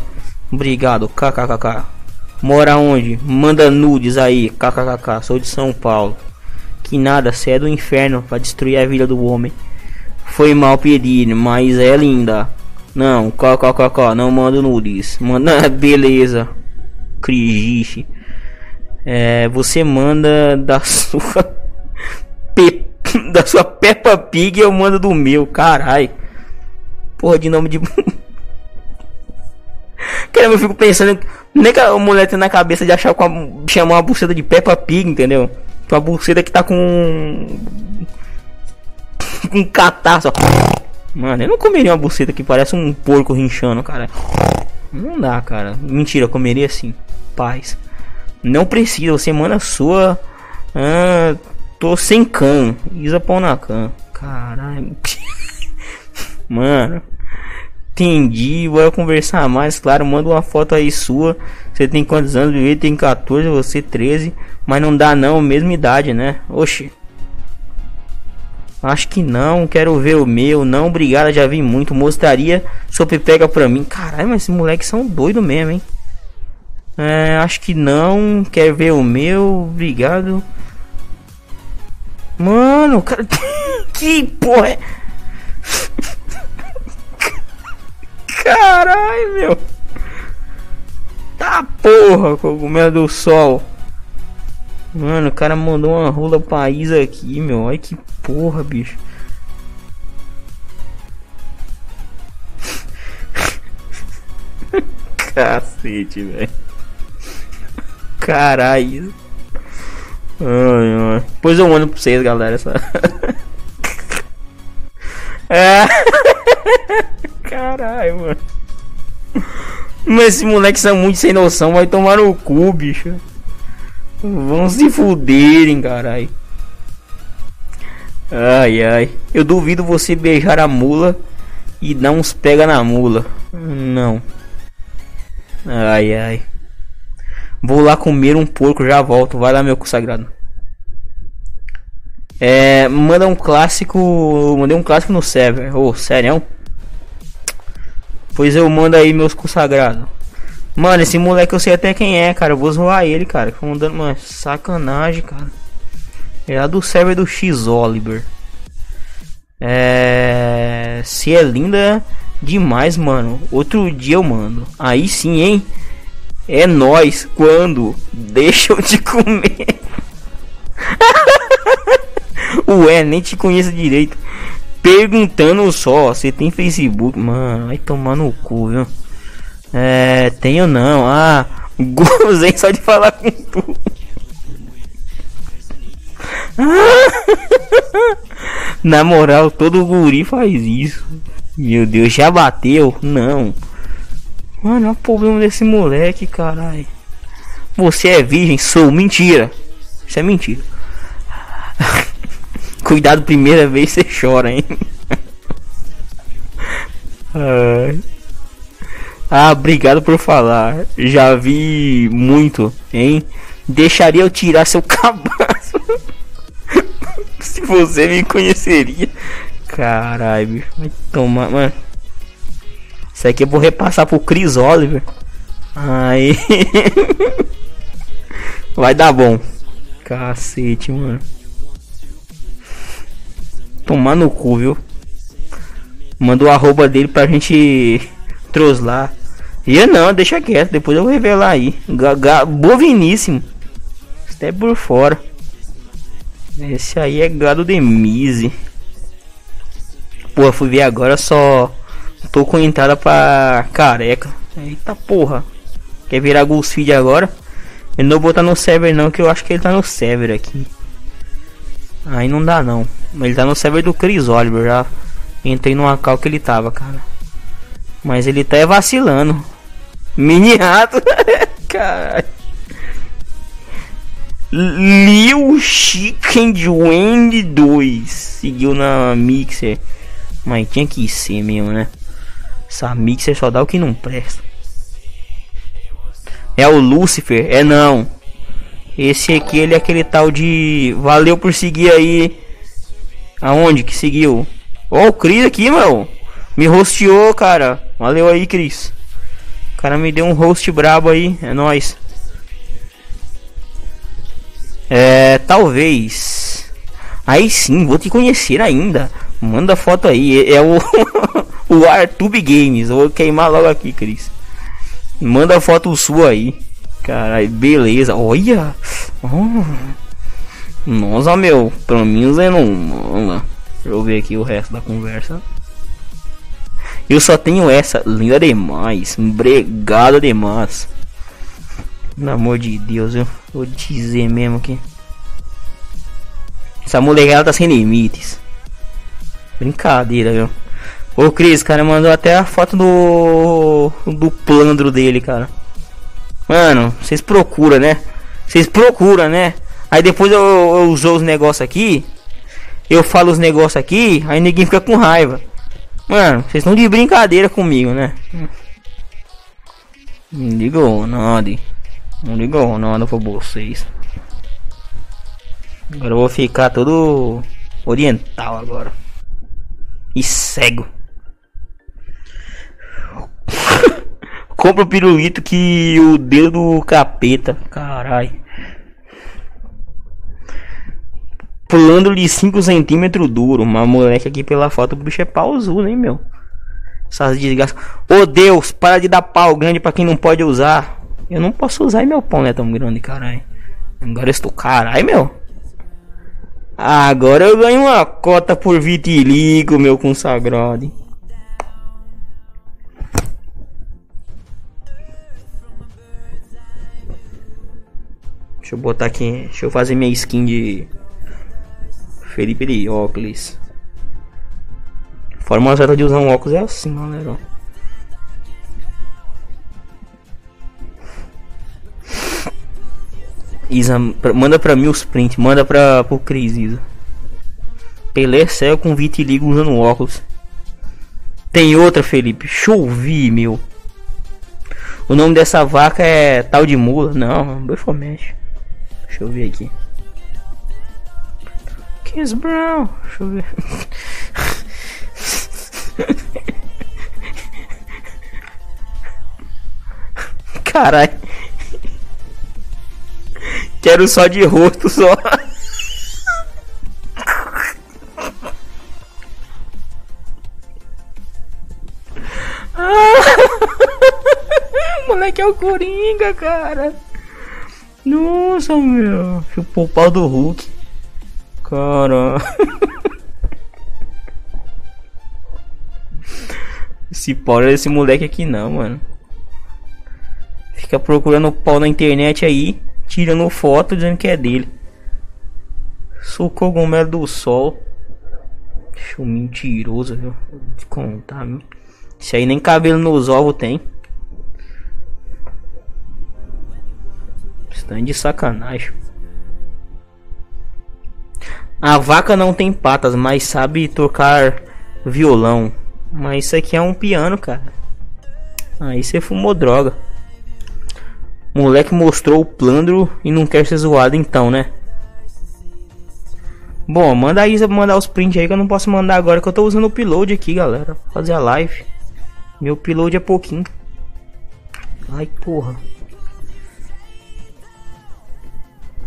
Obrigado. KKKK. Mora onde? Manda nudes aí. KKKK. Sou de São Paulo. Que nada, cê é do inferno pra destruir a vida do homem. Foi mal pedir, mas é linda. Não, KKKK. Não manda nudes. Manda. Beleza. Crigiche. É, você manda da sua da sua Peppa Pig eu mando do meu, carai. Porra de nome de Caramba, eu fico pensando nem que a mulher tem na cabeça de achar com a, chamar uma buceta de Peppa Pig, entendeu? Com a buceta que tá com com catarro. só. Mano, eu não comeria uma buceta que parece um porco rinchando, cara. Não dá, cara. Mentira, comeria sim. Paz. Não precisa, você manda a sua. Ah, tô sem can. Isa pau na can. Caralho. Mano. Entendi, bora conversar mais. Claro, manda uma foto aí sua. Você tem quantos anos? Ele tem 14, você 13. Mas não dá não, mesma idade, né? Oxi. Acho que não, quero ver o meu. Não, obrigado, já vi muito. Mostraria sua pega pra mim. Caralho, mas esses moleques são doidos mesmo, hein? É, acho que não. Quer ver o meu? Obrigado. Mano, cara. que porra é? Caralho, meu. Tá porra, cogumelo do sol. Mano, o cara mandou uma rola pra Isa aqui, meu. Olha que porra, bicho. Cacete, velho. Caralho. Ai, ai. Depois eu mando pra vocês, galera. Essa... é. Caralho, mano. Mas esses moleques são muito sem noção. Vai tomar no cu, bicho. Vão se fuderem, caralho. Ai, ai. Eu duvido você beijar a mula e dar uns pega na mula. Não. Ai, ai. Vou lá comer um porco, já volto. Vai lá, meu consagrado. É, manda um clássico. Mandei um clássico no server. Ô, oh, sério? Pois eu mando aí meus consagrados. Mano, esse moleque eu sei até quem é, cara. Eu vou zoar ele, cara. Ficam mandando uma sacanagem, cara. É lá do server do X Oliver. É. Se é linda demais, mano. Outro dia eu mando. Aí sim, hein? É nós quando deixam de comer. Ué, nem te conheço direito. Perguntando só, você tem Facebook? Mano, vai tomar no cu, viu? É, tenho não. Ah, gozei só de falar com tu. Na moral, todo guri faz isso. Meu Deus, já bateu? Não. Mano, olha o problema desse moleque, caralho. Você é virgem? Sou. Mentira. Isso é mentira. Cuidado, primeira vez você chora, hein? Ah, obrigado por falar. Já vi muito, hein? Deixaria eu tirar seu cabaço. Se você me conheceria. Caralho. Vai tomar, mano. Isso aqui eu vou repassar pro Chris Oliver. Aí. Vai dar bom. Cacete, mano. Tomar no cu, viu? Manda o arroba dele pra gente troslar. E não, deixa quieto, depois eu vou revelar aí. Gaga, boviníssimo. Até por fora. Esse aí é gado de mise. Pô, fui ver agora só. Tô com entrada pra careca. Eita porra. Quer virar Feed agora? Eu não vou botar no server não, que eu acho que ele tá no server aqui. Aí não dá não. Ele tá no server do Chris Oliver já. Entrei no local que ele tava, cara. Mas ele tá vacilando. Mini rato. Caralho. Liu Chicken Wendy 2 seguiu na Mixer. Mas tinha que ser mesmo, né? Essa Mixer só dá o que não presta. É o Lucifer? É não. Esse aqui ele é aquele tal de. Valeu por seguir aí. Aonde que seguiu? Ó, oh, o Cris aqui, meu. Me rosteou, cara. Valeu aí, Cris. O cara me deu um host brabo aí. É nóis. É, talvez. Aí sim, vou te conhecer ainda. Manda foto aí. É o, o Artube Games. vou queimar logo aqui, Cris. Manda foto sua aí. Caralho, beleza. Olha. Oh. Nossa, meu. Pra mim, Zé não. Deixa eu ver aqui o resto da conversa. Eu só tenho essa. Linda demais. Bregada demais. Pelo amor de Deus, eu vou dizer mesmo que. Essa molecada tá sem limites. Brincadeira, viu? Ô Cris, cara mandou até a foto do. do plandro dele, cara. Mano, vocês procuram, né? Vocês procuram, né? Aí depois eu, eu uso os negócios aqui. Eu falo os negócios aqui, aí ninguém fica com raiva. Mano, vocês estão de brincadeira comigo, né? Não ligou nada. Não ligou nada pra vocês. Agora eu vou ficar todo oriental agora. E cego. Compra o pirulito que o dedo do capeta. Carai. Pulando-lhe 5 centímetros duro. Mas moleque aqui pela foto, o bicho é pausudo, hein, meu? Essas desgraças. Ô oh, Deus, para de dar pau grande pra quem não pode usar. Eu não posso usar e meu pão não é tão grande, caralho. Agora eu estou caralho, meu. Agora eu ganho uma cota por vitiligo, meu consagrado. Deixa eu botar aqui. Deixa eu fazer minha skin de Felipe de óculos. Forma certa de usar um óculos é assim, galera. Isa, manda pra mim os prints, manda pra, pro Cris, Isa. Pelé céu com vitiligo usando óculos. Tem outra, Felipe. Chovi, meu. O nome dessa vaca é tal de mula. Não, Befomete. Deixa eu ver aqui. Kiss Brown. Deixa eu ver. Caralho. Quero só de rosto só. Moleque é o Coringa, cara. Nossa, meu. Chupou o pau do Hulk. Cara. Esse pau é esse moleque aqui não, mano. Fica procurando pau na internet aí, tirando foto dizendo que é dele. Sou cogumelo do sol. Show mentiroso, viu? Vou contar? Isso aí nem cabelo nos ovos tem. Estão de sacanagem. A vaca não tem patas, mas sabe tocar violão. Mas isso aqui é um piano, cara. Aí você fumou droga. Moleque mostrou o plandro e não quer ser zoado então, né? Bom, manda a Isa mandar os prints aí que eu não posso mandar agora que eu tô usando o upload aqui, galera. Fazer a live. Meu upload é pouquinho. Ai, porra.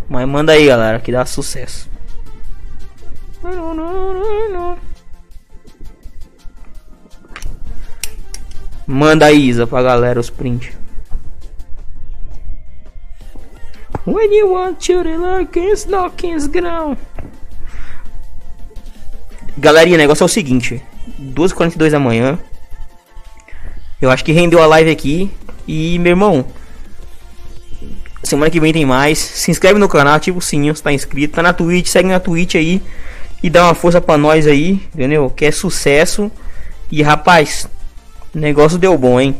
Mas manda aí, galera, que dá sucesso. Manda aí, Isa, pra galera os prints. When you want to like it's knockings grão. Galerinha, o negócio é o seguinte: 12h42 da manhã. Eu acho que rendeu a live aqui. E, meu irmão, semana que vem tem mais. Se inscreve no canal, ativa o sininho se tá inscrito. Tá na Twitch, segue na Twitch aí. E dá uma força pra nós aí, entendeu? Que é sucesso. E rapaz, negócio deu bom, hein?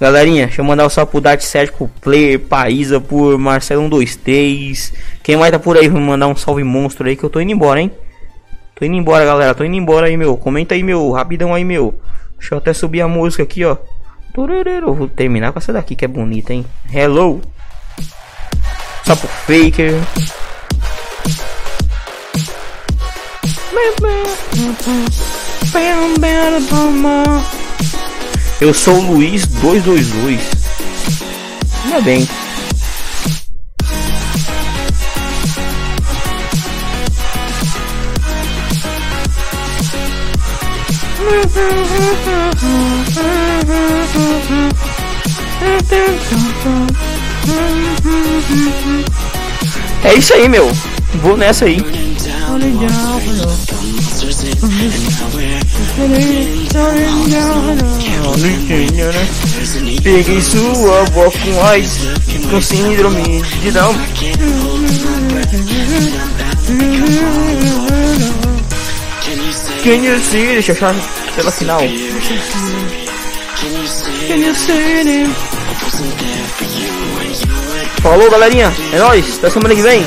Galerinha, deixa eu mandar o salve pro Dart Sérgio, Player, Paísa, por Marcelo 123. Quem mais tá por aí, vou mandar um salve monstro aí que eu tô indo embora, hein? Tô indo embora, galera. Tô indo embora aí, meu. Comenta aí, meu. Rapidão aí, meu. Deixa eu até subir a música aqui, ó. Turururu. Vou terminar com essa daqui que é bonita, hein? Hello. Só pro Faker. Eu sou o Luiz 222. Ainda bem. É isso aí, meu. Vou nessa aí. Peguei sua avó com AIDS, com síndrome de Down. Can you see? Deixa eu achar pela final. Falou, galerinha. É nóis. Até semana que vem.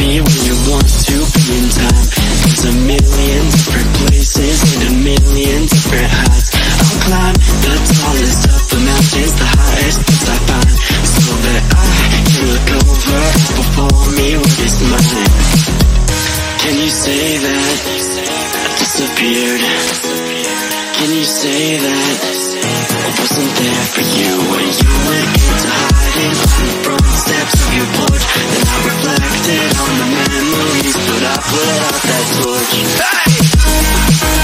of the highest peaks I find, so that I can look over before me what is mine. Can you say that I disappeared? Can you say that I wasn't there for you when you went into hiding on the front steps of your porch? Then I reflected on the memories, but I put out that torch. But